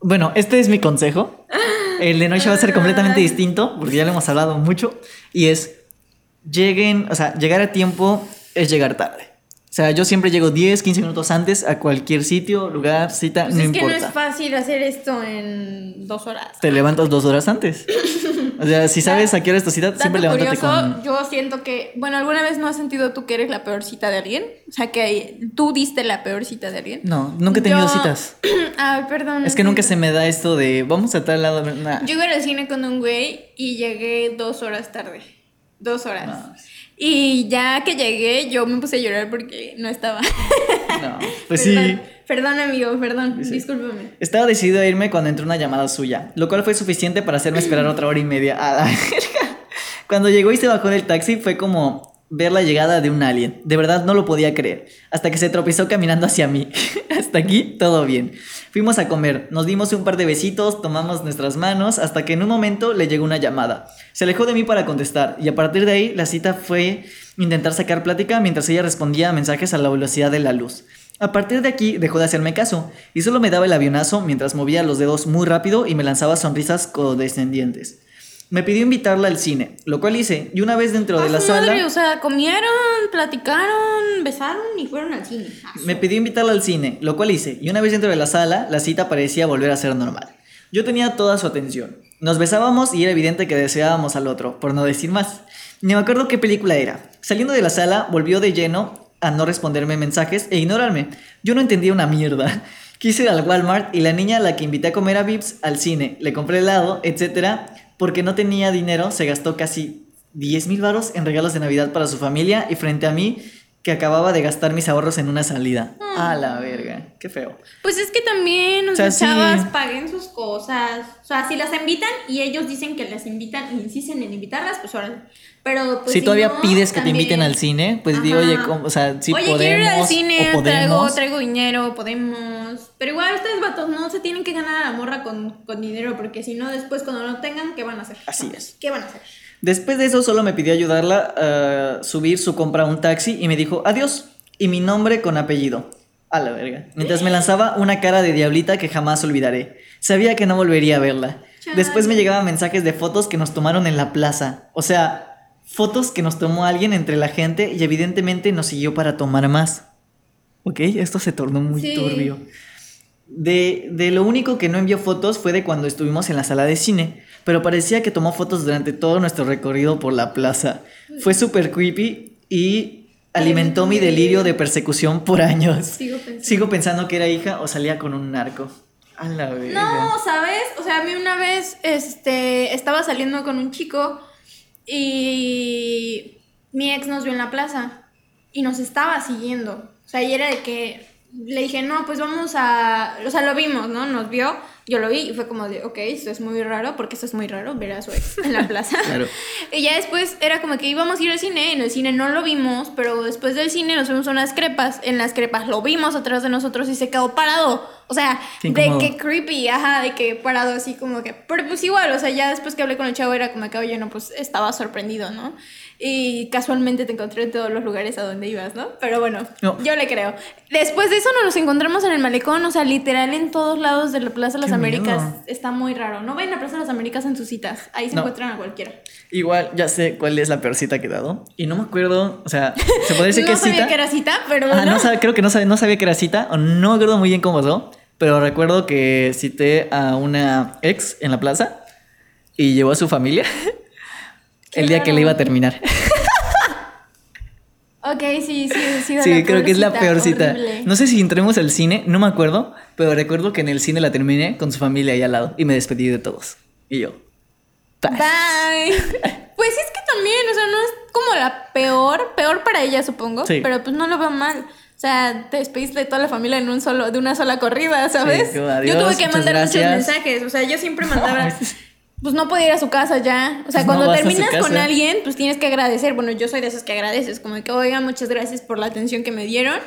Bueno, este es mi consejo. El de noche va a ser completamente distinto, porque ya lo hemos hablado mucho. Y es, lleguen, o sea, llegar a tiempo es llegar tarde. O sea, yo siempre llego 10, 15 minutos antes a cualquier sitio, lugar, cita, Pues no es que no importa. es fácil hacer esto en dos horas. Te levantas dos horas antes. O sea, si sabes a qué hora es tu cita, siempre levántate curioso, con... yo siento que, bueno, ¿alguna vez no has sentido tú que eres la peor cita de alguien? O sea, que tú diste la peor cita de alguien. No, nunca he tenido Yo- citas. Ay, perdón. Es que nunca se me da esto de vamos a tal lado. nah. Yo iba al cine con un güey y llegué dos horas tarde. Dos horas. No. Y ya que llegué, yo me puse a llorar porque no estaba. No, pues sí. Perdón, Perdón, amigo, perdón. Sí. Discúlpame. Estaba decidido a irme cuando entró una llamada suya, lo cual fue suficiente para hacerme esperar otra hora y media. A la verga. Cuando llegó y se bajó del taxi fue como ver la llegada de un alien. De verdad no lo podía creer. Hasta que se tropezó caminando hacia mí. hasta aquí todo bien. Fuimos a comer, nos dimos un par de besitos, tomamos nuestras manos, hasta que en un momento le llegó una llamada. Se alejó de mí para contestar y a partir de ahí la cita fue intentar sacar plática mientras ella respondía a mensajes a la velocidad de la luz. A partir de aquí dejó de hacerme caso y solo me daba el avionazo mientras movía los dedos muy rápido y me lanzaba sonrisas condescendientes. Me pidió invitarla al cine, lo cual hice, y una vez dentro de Ah, la su sala... madre, o sea, comieron, platicaron, besaron y fueron al cine. Ah, Me pidió invitarla al cine, lo cual hice, y una vez dentro de la sala, la cita parecía volver a ser normal. Yo tenía toda su atención. Nos besábamos y era evidente que deseábamos al otro, por no decir más. Ni me acuerdo qué película era. Saliendo de la sala, volvió de lleno a no responderme mensajes e ignorarme. Yo no entendía una mierda. Quise ir al Walmart y la niña a la que invité a comer a Vips al cine, le compré helado, etc. Porque no tenía dinero, se gastó casi 10 mil varos en regalos de Navidad para su familia y frente a mí, que acababa de gastar mis ahorros en una salida. A la verga, qué feo. Pues es que también, o sea, sí. chavas, paguen sus cosas. O sea, si las invitan y ellos dicen que las invitan y insisten en invitarlas, pues órale. Pero pues, si todavía no, pides que te inviten también- al cine, pues digo, Ajá. oye, ¿cómo? o sea, si Oye, podemos quiero ir al cine, traigo, traigo dinero, podemos. Pero igual ustedes, vatos, no se tienen que ganar a la morra con, con dinero, porque si no, después cuando no tengan, ¿qué van a hacer? Así es. ¿Qué van a hacer? Después de eso solo me pidió ayudarla a subir su compra a un taxi y me dijo adiós y mi nombre con apellido. A la verga. Mientras me lanzaba una cara de diablita que jamás olvidaré. Sabía que no volvería a verla. Después me llegaban mensajes de fotos que nos tomaron en la plaza. O sea, fotos que nos tomó alguien entre la gente y evidentemente nos siguió para tomar más. Ok, esto se tornó muy Sí. turbio. De, de lo único que no envió fotos fue de cuando estuvimos en la sala de cine, pero parecía que tomó fotos durante todo nuestro recorrido por la plaza. Fue súper creepy y alimentó mi delirio de persecución por años. Sigo pensando. Sigo pensando que era hija o salía con un narco. A la verga. No, ¿sabes? O sea, a mí una vez este, estaba saliendo con un chico y mi ex nos vio en la plaza y nos estaba siguiendo. O sea, y era de que le dije, no, pues vamos a... O sea, lo vimos, ¿no? Nos vio, yo lo vi y fue como de, ok, esto es muy raro, porque esto es muy raro, ver a su ex en la plaza. Claro. Y ya después era como que íbamos a ir al cine, en el cine no lo vimos, pero después del cine nos fuimos a unas crepas, en las crepas lo vimos atrás de nosotros y se quedó parado. O sea, de que creepy, ajá, de que parado así como que... Pero pues igual, o sea, ya después que hablé con el chavo era como que, oye, no, pues estaba sorprendido, ¿no? Y casualmente te encontré en todos los lugares a donde ibas, ¿no? Pero bueno, No. yo le creo. Después de eso nos los encontramos en el malecón, o sea, literal en todos lados de la Plaza de las Qué Américas. miedo. Está muy raro. No vayan a Plaza de las Américas en sus citas, ahí se No. encuentran a cualquiera. Igual, ya sé cuál es la peor cita que he dado. Y no me acuerdo, o sea, se puede decir no que es sabía cita. que era cita, pero Ah, no sabía, creo que no sabía, no sabía que era cita, o no me acuerdo muy bien cómo pasó, pero recuerdo que cité a una ex en la plaza y llevó a su familia el día que le iba a terminar. Ok, sí, sí, sí. Sí, creo peor que es la cita, peor cita. horrible. No sé si entremos al cine, no me acuerdo, pero recuerdo que en el cine la terminé con su familia ahí al lado y me despedí de todos. Y yo. "Paz". Bye. Pues es que también, o sea, no es como la peor, peor para ella, supongo, Sí. pero pues no lo veo mal. O sea, te despediste de toda la familia en un solo, de una sola corrida, ¿sabes? Sí, yo adiós, tuve que mandar muchos mensajes, o sea, yo siempre mandaba, pues no podía ir a su casa ya. O sea, Pues no cuando su terminas con alguien, pues tienes que agradecer. Bueno, yo soy de esas que agradeces, como que, oiga, muchas gracias por la atención que me dieron.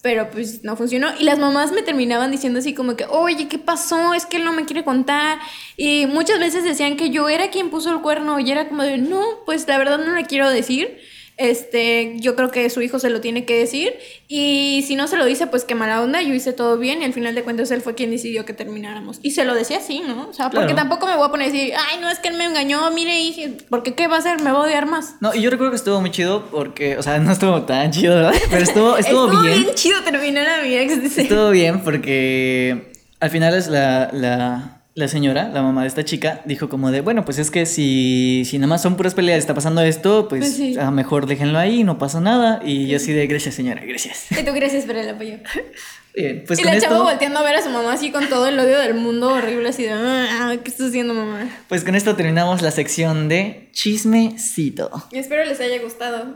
Pero pues no funcionó. Y las mamás me terminaban diciendo así como que, oye, ¿qué pasó? Es que él no me quiere contar. Y muchas veces decían que yo era quien puso el cuerno. Y era como de, no, pues la verdad no le quiero decir. Este, yo creo que su hijo se lo tiene que decir. Y si no se lo dice, pues qué mala onda. Yo hice todo bien. Y al final de cuentas él fue quien decidió que termináramos. Y se lo decía así, ¿no? O sea, porque tampoco me voy a poner a decir, ay, no, es que él me engañó. Mire, hije, porque qué va a hacer? Me va a odiar más. No, y yo recuerdo que estuvo muy chido porque, o sea, no estuvo tan chido, ¿verdad? Pero estuvo, estuvo, bien. chido terminar a mi ex, dice. Estuvo bien porque al final es la, la, la señora, la mamá de esta chica, dijo como de, bueno, pues es que si, si nada más son puras peleas y está pasando esto, pues, Pues sí. a lo mejor déjenlo ahí, no pasa nada. Y yo así de, gracias señora, gracias. Y tú gracias por el apoyo. Bien, pues y con la chava esto, volteando a ver a su mamá así con todo el odio del mundo horrible, así de, ah, ¿qué estás haciendo, mamá? pues con esto terminamos la sección de chismecito. Y espero les haya gustado.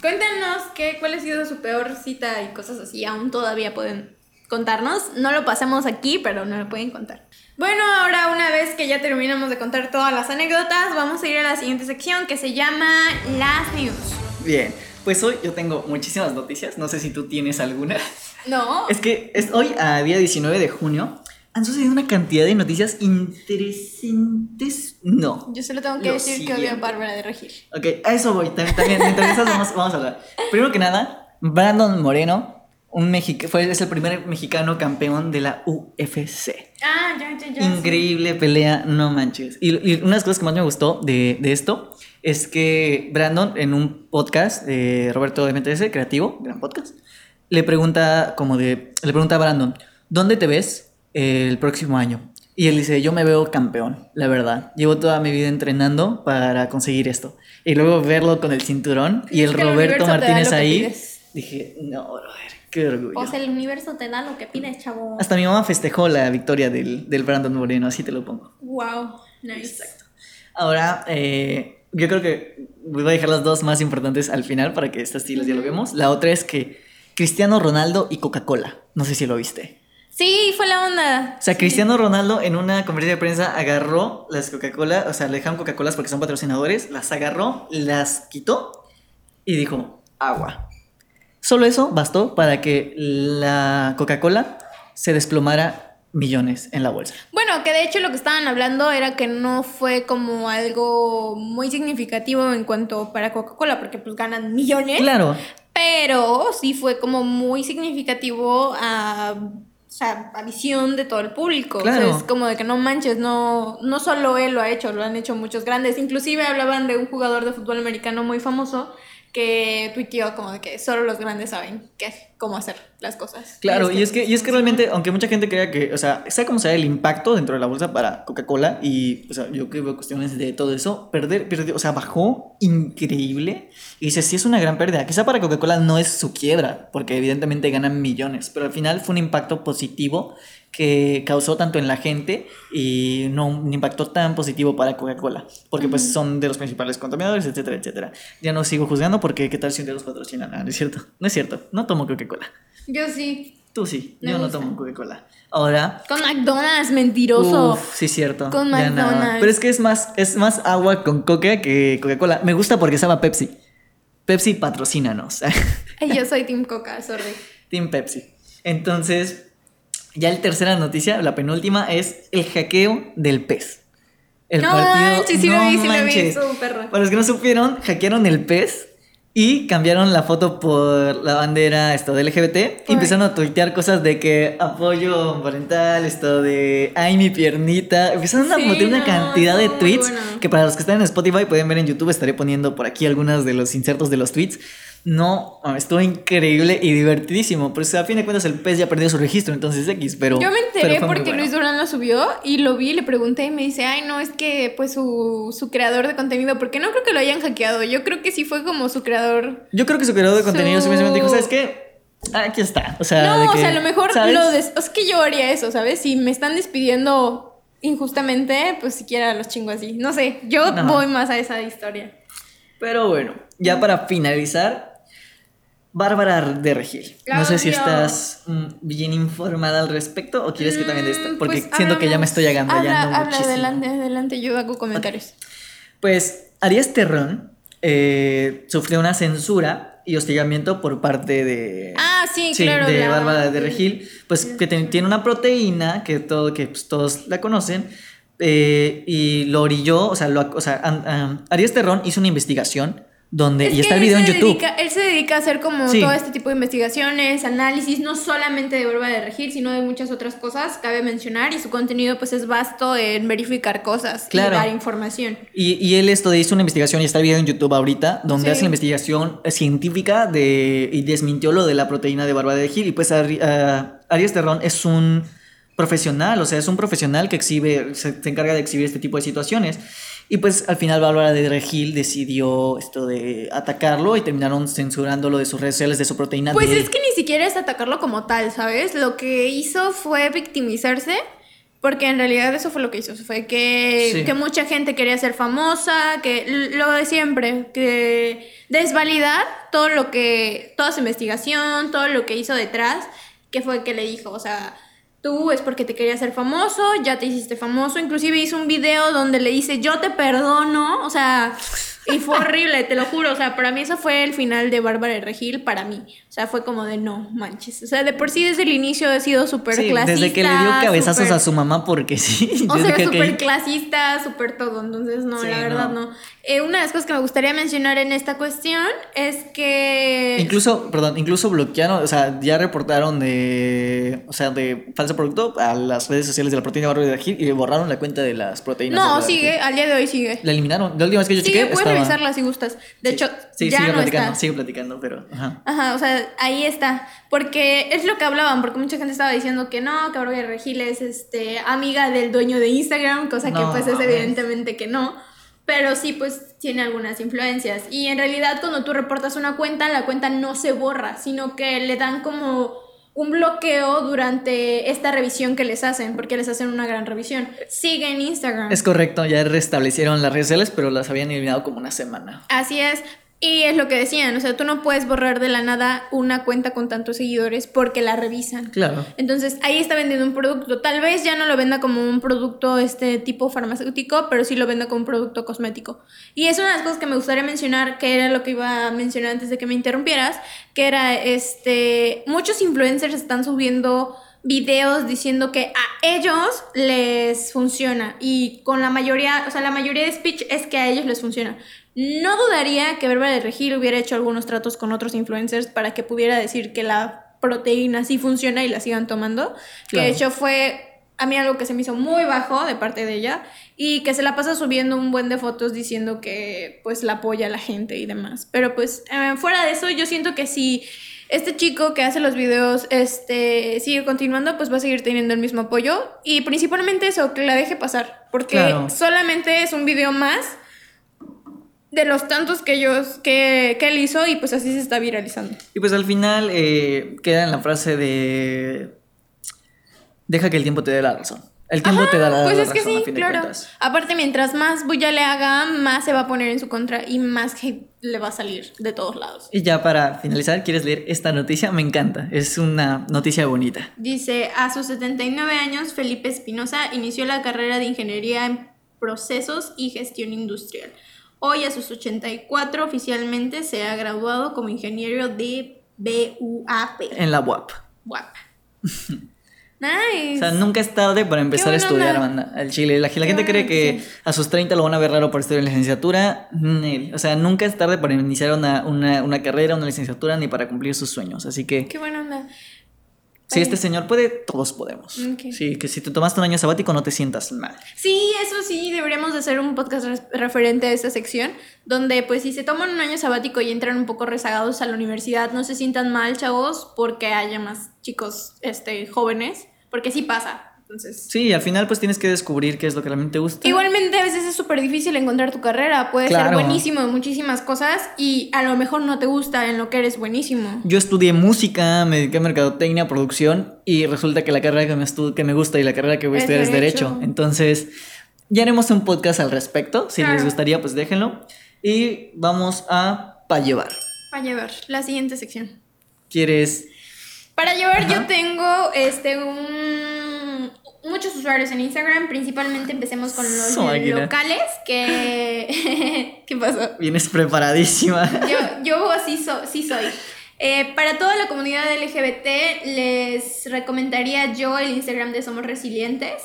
Cuéntenos qué, cuál ha sido su peor cita y cosas así. Aún todavía pueden contarnos. No lo pasemos aquí, pero no lo pueden contar. Bueno, ahora una vez que ya terminamos de contar todas las anécdotas, vamos a ir a la siguiente sección que se llama Las News. Bien, pues hoy yo tengo muchísimas noticias, no sé si tú tienes alguna. No, Es que es hoy, a día 19 de junio, han sucedido una cantidad de noticias interesantes. No. yo solo tengo que decir que odio a siguiente. Bárbara de Regil. Ok, a eso voy. También, también mientras vamos, vamos a hablar. Primero que nada, Brandon Moreno, un mexica, fue, es el primer mexicano campeón de la UFC. Ah, ya, ya, ya. sí. Increíble pelea, no manches. Y, y una de las cosas que más me gustó de, de esto es que Brandon, en un podcast de Roberto de MTS, creativo, gran podcast, le pregunta como de, le pregunta a Brandon, ¿dónde te ves el próximo año? Y él dice, yo me veo campeón, la verdad. Llevo toda mi vida entrenando para conseguir esto. Y luego verlo con el cinturón y el el Roberto da Martínez ahí, dije, no, brother, qué orgullo. Pues el universo te da lo que pides, chavo. Hasta mi mamá festejó la victoria del, del Brandon Moreno, así te lo pongo. Wow, nice. Ahora, eh, yo creo que voy a dejar las dos más importantes al final para que estas sí las dialoguemos. La otra es que Cristiano Ronaldo y Coca-Cola. No sé si lo viste. Sí, fue la onda. O sea, Cristiano Ronaldo en una conferencia de prensa agarró las Coca-Cola, o sea, le dejaron Coca-Colas porque son patrocinadores, las agarró, las quitó y dijo, agua. Solo eso bastó para que la Coca-Cola se desplomara millones en la bolsa. Bueno, que de hecho lo que estaban hablando era que no fue como algo muy significativo en cuanto para Coca-Cola, porque pues ganan millones. Claro, pero sí fue como muy significativo a, o sea, a visión de todo el público. O sea, Claro. es como de que no manches, no, no solo él lo ha hecho, lo han hecho muchos grandes. Inclusive hablaban de un jugador de fútbol americano muy famoso que tuiteó como de que solo los grandes saben qué, cómo hacer las cosas. Claro, y es que, y es que realmente, aunque mucha gente crea que, o sea, sea como sea el impacto dentro de la bolsa para Coca-Cola, y, o sea, yo que veo cuestiones de todo eso, perder, perdió, o sea, bajó increíble, y dice, sí es una gran pérdida. Quizá para Coca-Cola no es su quiebra, porque evidentemente ganan millones, pero al final fue un impacto positivo que causó tanto en la gente y no un impacto tan positivo para Coca-Cola, porque pues son de los principales contaminadores, etcétera, etcétera. Ya no sigo juzgando porque qué tal si un día los patrocinan, Ah, no es cierto, no es cierto, no tomo Coca-Cola. Yo sí. Tú sí, Me yo no tomo Coca-Cola. Ahora. Con McDonald's, mentiroso. Uf, sí, cierto. Con. McDonald's. Pero es que es más, es más agua con coca que Coca-Cola. Me gusta porque se llama Pepsi. Pepsi patrocínanos. Yo soy Team Coca, sorry. Team Pepsi. Entonces, ya la tercera noticia, la penúltima, es el hackeo del pez. El no partido. sí lo no vi, sí lo vi. Para los que no supieron, hackearon el pez y cambiaron la foto por la bandera esto de LGBT y empezaron a tuitear cosas de que apoyo parental, esto de ay mi piernita. Empezaron a Sí, meter una no, cantidad de tweets bueno. que para los que están en Spotify pueden ver en YouTube, estaré poniendo por aquí algunos de los insertos de los tweets. No, mames, estuvo increíble y divertidísimo. Pues a fin de cuentas el pez ya perdió su registro, entonces X, pero. Yo me pero enteré porque bueno. Luis Durán lo subió y lo vi y le pregunté y me dice, ay, no, es que pues su, su creador de contenido, porque no creo que lo hayan hackeado, yo creo que sí fue como su creador. Yo creo que su creador de contenido Su- simplemente dijo, ¿sabes qué? Aquí está. O sea, de no, o sea, a lo mejor ¿sabes? lo des- es que yo haría eso, ¿sabes? Si me están despidiendo injustamente, pues siquiera los chingo así. No sé, yo No. voy más a esa historia. Pero bueno, ya para finalizar, Bárbara de Regil. No sé si estás mm, bien informada al respecto o quieres que también de esto, Mm, porque pues, siento que ya me estoy agandallando Habla, habla, muchísimo. adelante, adelante, yo hago comentarios. Pues Arias Terrón eh, sufrió una censura y hostigamiento por parte de... Ah, sí, claro. de Bárbara de Regil, pues que ten- tiene una proteína que, todo, que pues, todos la conocen, eh, y lo orilló, o sea, lo, o sea an- an- Arias Terrón hizo una investigación donde, Es y está el video en YouTube. dedica- él se dedica a hacer como Sí. todo este tipo de investigaciones, análisis, no solamente de Barba de Regir, sino de muchas otras cosas, cabe mencionar, y su contenido pues es vasto en verificar cosas Claro. y dar información. Y, y él esto de hizo una investigación y está el video en YouTube ahorita, donde Sí. hace la investigación eh, científica de, y desmintió lo de la proteína de barba de Gil. Y pues Ari- ah, Arias Terrón es un profesional, o sea, es un profesional que exhibe, se, se encarga de exhibir este tipo de situaciones. Y pues al final Bárbara de Regil decidió esto de atacarlo y terminaron censurándolo de sus redes sociales, de su proteína Pues de es que ni siquiera es atacarlo como tal, ¿sabes? Lo que hizo fue victimizarse. Porque en realidad eso fue lo que hizo, fue que, Sí. que mucha gente quería ser famosa, que lo de siempre, que desvalidar todo lo que, toda su investigación, todo lo que hizo detrás, que fue que le dijo, o sea, tú es porque te querías ser famoso, ya te hiciste famoso, inclusive hizo un video donde le dice, yo te perdono, o sea, y fue horrible, te lo juro, o sea, para mí eso fue el final de Bárbara de Regil, para mí, o sea, fue como de no manches, o sea, de por sí desde el inicio he sido súper Sí, clasista. desde que le dio cabezazos a su mamá porque sí. o sea, que- súper clasista, súper todo. Entonces, no, Sí, la verdad no. no. Eh, una de las cosas que me gustaría mencionar en esta cuestión es que. Incluso, perdón, incluso bloquearon, o sea, ya reportaron de, o sea, de falso producto a las redes sociales de la proteína Bárbara de Gil y borraron la cuenta de las proteínas. de No, de sigue, al día de hoy sigue. La eliminaron. La última vez que yo Sigue, chequé puedes estaba... revisarla si gustas. De Sí, hecho, sí, ya sigue no platicando, está. sigue platicando, pero, ajá. Ajá, o sea, ahí está. Porque es lo que hablaban, porque mucha gente estaba diciendo que no, que Bárbara Regil es este, amiga del dueño de Instagram, cosa No, que pues es evidentemente que no. Pero sí, pues tiene algunas influencias. Y en realidad cuando tú reportas una cuenta, la cuenta no se borra, sino que le dan como un bloqueo durante esta revisión que les hacen, porque les hacen una gran revisión. Sigue en Instagram. Es correcto, ya restablecieron las redes sociales, pero las habían eliminado como una semana. Así es. Y es lo que decían, o sea, tú no puedes borrar de la nada una cuenta con tantos seguidores porque la revisan. Claro. Entonces ahí está vendiendo un producto. Tal vez ya no lo venda como un producto este tipo farmacéutico, pero sí lo venda como un producto cosmético. Y es una de las cosas que me gustaría mencionar, que era lo que iba a mencionar antes de que me interrumpieras, que era este muchos influencers están subiendo videos diciendo que a ellos les funciona y con la mayoría, o sea, la mayoría de speech es que a ellos les funciona. No dudaría que Bárbara de Regil hubiera hecho algunos tratos con otros influencers para que pudiera decir que la proteína sí funciona y la sigan tomando. Que de hecho fue a mí algo que se me hizo muy bajo de parte de ella y que se la pasa subiendo un buen de fotos diciendo que pues la apoya a la gente y demás. Pero pues eh, fuera de eso yo siento que si este chico que hace los videos este sigue continuando pues va a seguir teniendo el mismo apoyo y principalmente eso que la deje pasar porque Claro. solamente es un video más de los tantos que ellos que, que él hizo y pues así se está viralizando. Y pues al final eh, queda en la frase de... Deja que el tiempo te dé la razón. El tiempo te da la, Pues la es que a sí, de claro. cuentas. Aparte, mientras más bulla le haga, más se va a poner en su contra y más hate le va a salir de todos lados. Y ya para finalizar, ¿quieres leer esta noticia? Me encanta. Es una noticia bonita. Dice, a sus 79 años, Felipe Espinosa inició la carrera de Ingeniería en Procesos y Gestión Industrial. Hoy, a sus 84, oficialmente se ha graduado como ingeniero de BUAP. En la UAP. BUAP. Nice. O sea, nunca es tarde para empezar a estudiar, banda. Al chile. La, la gente cree que sí. a sus 30 lo van a ver raro por estudiar licenciatura. O sea, nunca es tarde para iniciar una, una, una carrera, una licenciatura, ni para cumplir sus sueños. Así que, Qué buena onda. Si este señor puede, todos podemos. Ok. Sí, que si te tomaste un año sabático, no te sientas mal. Sí, eso sí, deberíamos de hacer un podcast referente a esta sección, donde pues si se toman un año sabático y entran un poco rezagados a la universidad, no se sientan mal, chavos, porque haya más chicos este, jóvenes, porque sí pasa. Entonces, Sí, al final pues tienes que descubrir qué es lo que realmente te gusta. igualmente a veces es súper difícil encontrar tu carrera, puedes ser buenísimo en muchísimas cosas y a lo mejor no te gusta en lo que eres buenísimo. Yo estudié música, me dediqué a mercadotecnia, producción y resulta que la carrera que me, estu- que me gusta y la carrera que voy a Es estudiar es derecho. derecho. Entonces, ya haremos un podcast al respecto. Si les gustaría, pues déjenlo. Y vamos a pa' llevar. Para llevar, la siguiente sección. ¿Quieres? Para llevar Ajá. yo tengo este un muchos usuarios en Instagram, principalmente empecemos con los locales que ¿qué pasó? Vienes preparadísima. Yo yo así so- sí soy. Eh, para toda la comunidad LGBT les recomendaría yo el Instagram de Somos Resilientes.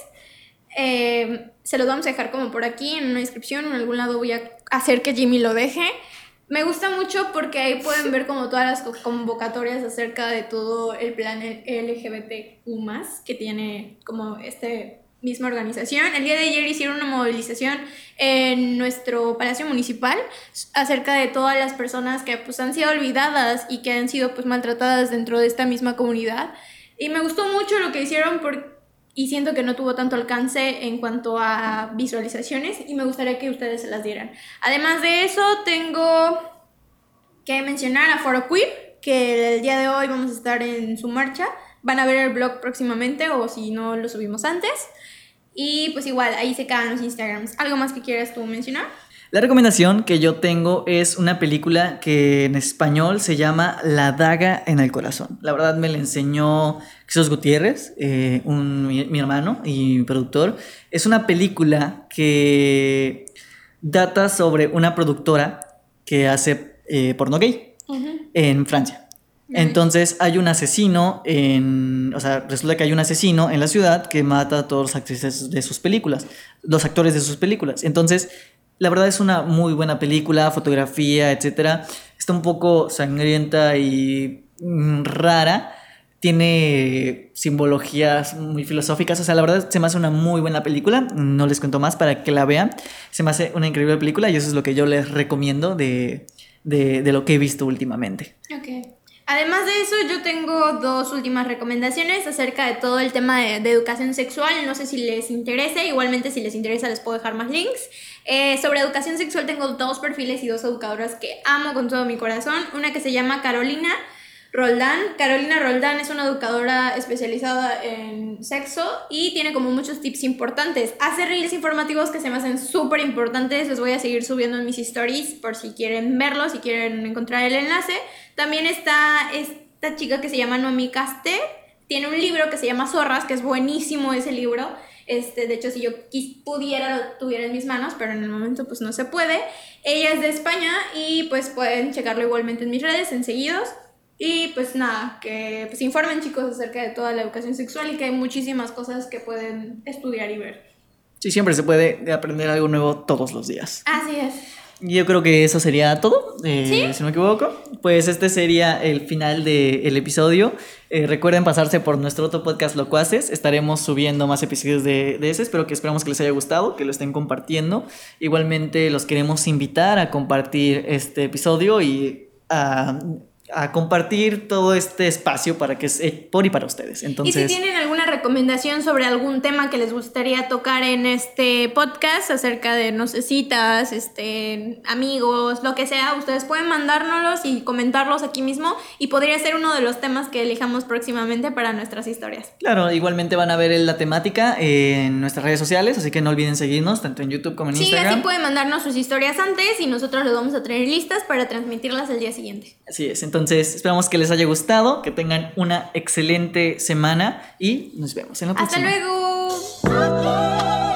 Eh, se los vamos a dejar como por aquí en una descripción, en algún lado voy a hacer que Jimmy lo deje. Me gusta mucho porque ahí pueden ver como todas las co- convocatorias acerca de todo el plan LGBTQ+, que tiene como este misma organización. El día de ayer hicieron una movilización en nuestro Palacio Municipal acerca de todas las personas que pues han sido olvidadas y que han sido pues maltratadas dentro de esta misma comunidad. Y me gustó mucho lo que hicieron por, y siento que no tuvo tanto alcance en cuanto a visualizaciones y me gustaría que ustedes se las dieran. Además de eso, tengo que mencionar a Foro Queer, que el día de hoy vamos a estar en su marcha. Van a ver el blog próximamente o si no lo subimos antes. Y pues igual, ahí se quedan los Instagrams. ¿Algo más que quieras tú mencionar? La recomendación que yo tengo es una película que en español se llama La daga en el corazón. La verdad me la enseñó Jesús Gutiérrez, eh, un- mi, mi hermano y productor. Es una película que data sobre una productora que hace eh, porno gay en Francia. Entonces hay un asesino en, o sea, resulta que hay un asesino en la ciudad que mata a todos los actrices de sus películas, los actores de sus películas. Entonces, la verdad es una muy buena película, fotografía, etcétera. Está un poco sangrienta y mm, rara. Tiene simbologías muy filosóficas. O sea, la verdad se me hace una muy buena película. No les cuento más para que la vean. Se me hace una increíble película y eso es lo que yo les recomiendo de, de, de lo que he visto últimamente. Ok. Además de eso, yo tengo dos últimas recomendaciones acerca de todo el tema de, de educación sexual. No sé si les interesa, igualmente si les interesa les puedo dejar más links. Eh, sobre educación sexual tengo dos perfiles y dos educadoras que amo con todo mi corazón. Una que se llama Carolina Roldán. Carolina Roldán es una educadora especializada en sexo y tiene como muchos tips importantes. Hace reels informativos que se me hacen súper importantes. Los voy a seguir subiendo en mis stories por si quieren verlos, si quieren encontrar el enlace. También está esta chica que se llama Noemi Caste. Tiene un libro que se llama Zorras, que es buenísimo ese libro. Este, de hecho, si yo pudiera, lo tuviera en mis manos, pero en el momento pues no se puede. Ella es de España y pues pueden checarlo igualmente en mis redes, enseguidos. Y pues nada, que pues informen chicos acerca de toda la educación sexual y que hay muchísimas cosas que pueden estudiar y ver. Sí, siempre se puede aprender algo nuevo todos los días. Así es. Yo creo que eso sería todo, eh, si no me equivoco. Pues este sería el final del episodio. Eh, recuerden pasarse por nuestro otro podcast Locuaces. Estaremos subiendo más episodios de, de ese. Espero que esperamos que les haya gustado, que lo estén compartiendo. Igualmente los queremos invitar a compartir este episodio y a a compartir todo este espacio para que es por y para ustedes. Entonces, y si tienen alguna recomendación sobre algún tema que les gustaría tocar en este podcast acerca de, no sé, citas, este, amigos, lo que sea, ustedes pueden mandárnoslos y comentarlos aquí mismo y podría ser uno de los temas que elijamos próximamente para nuestras historias. Claro, igualmente van a ver la temática en nuestras redes sociales, así que no olviden seguirnos tanto en YouTube como en Instagram. Sí, así pueden mandarnos sus historias antes y nosotros les vamos a tener listas para transmitirlas el día siguiente. Así es, entonces entonces, esperamos que les haya gustado, que tengan una excelente semana y nos vemos en la próxima. Hasta luego.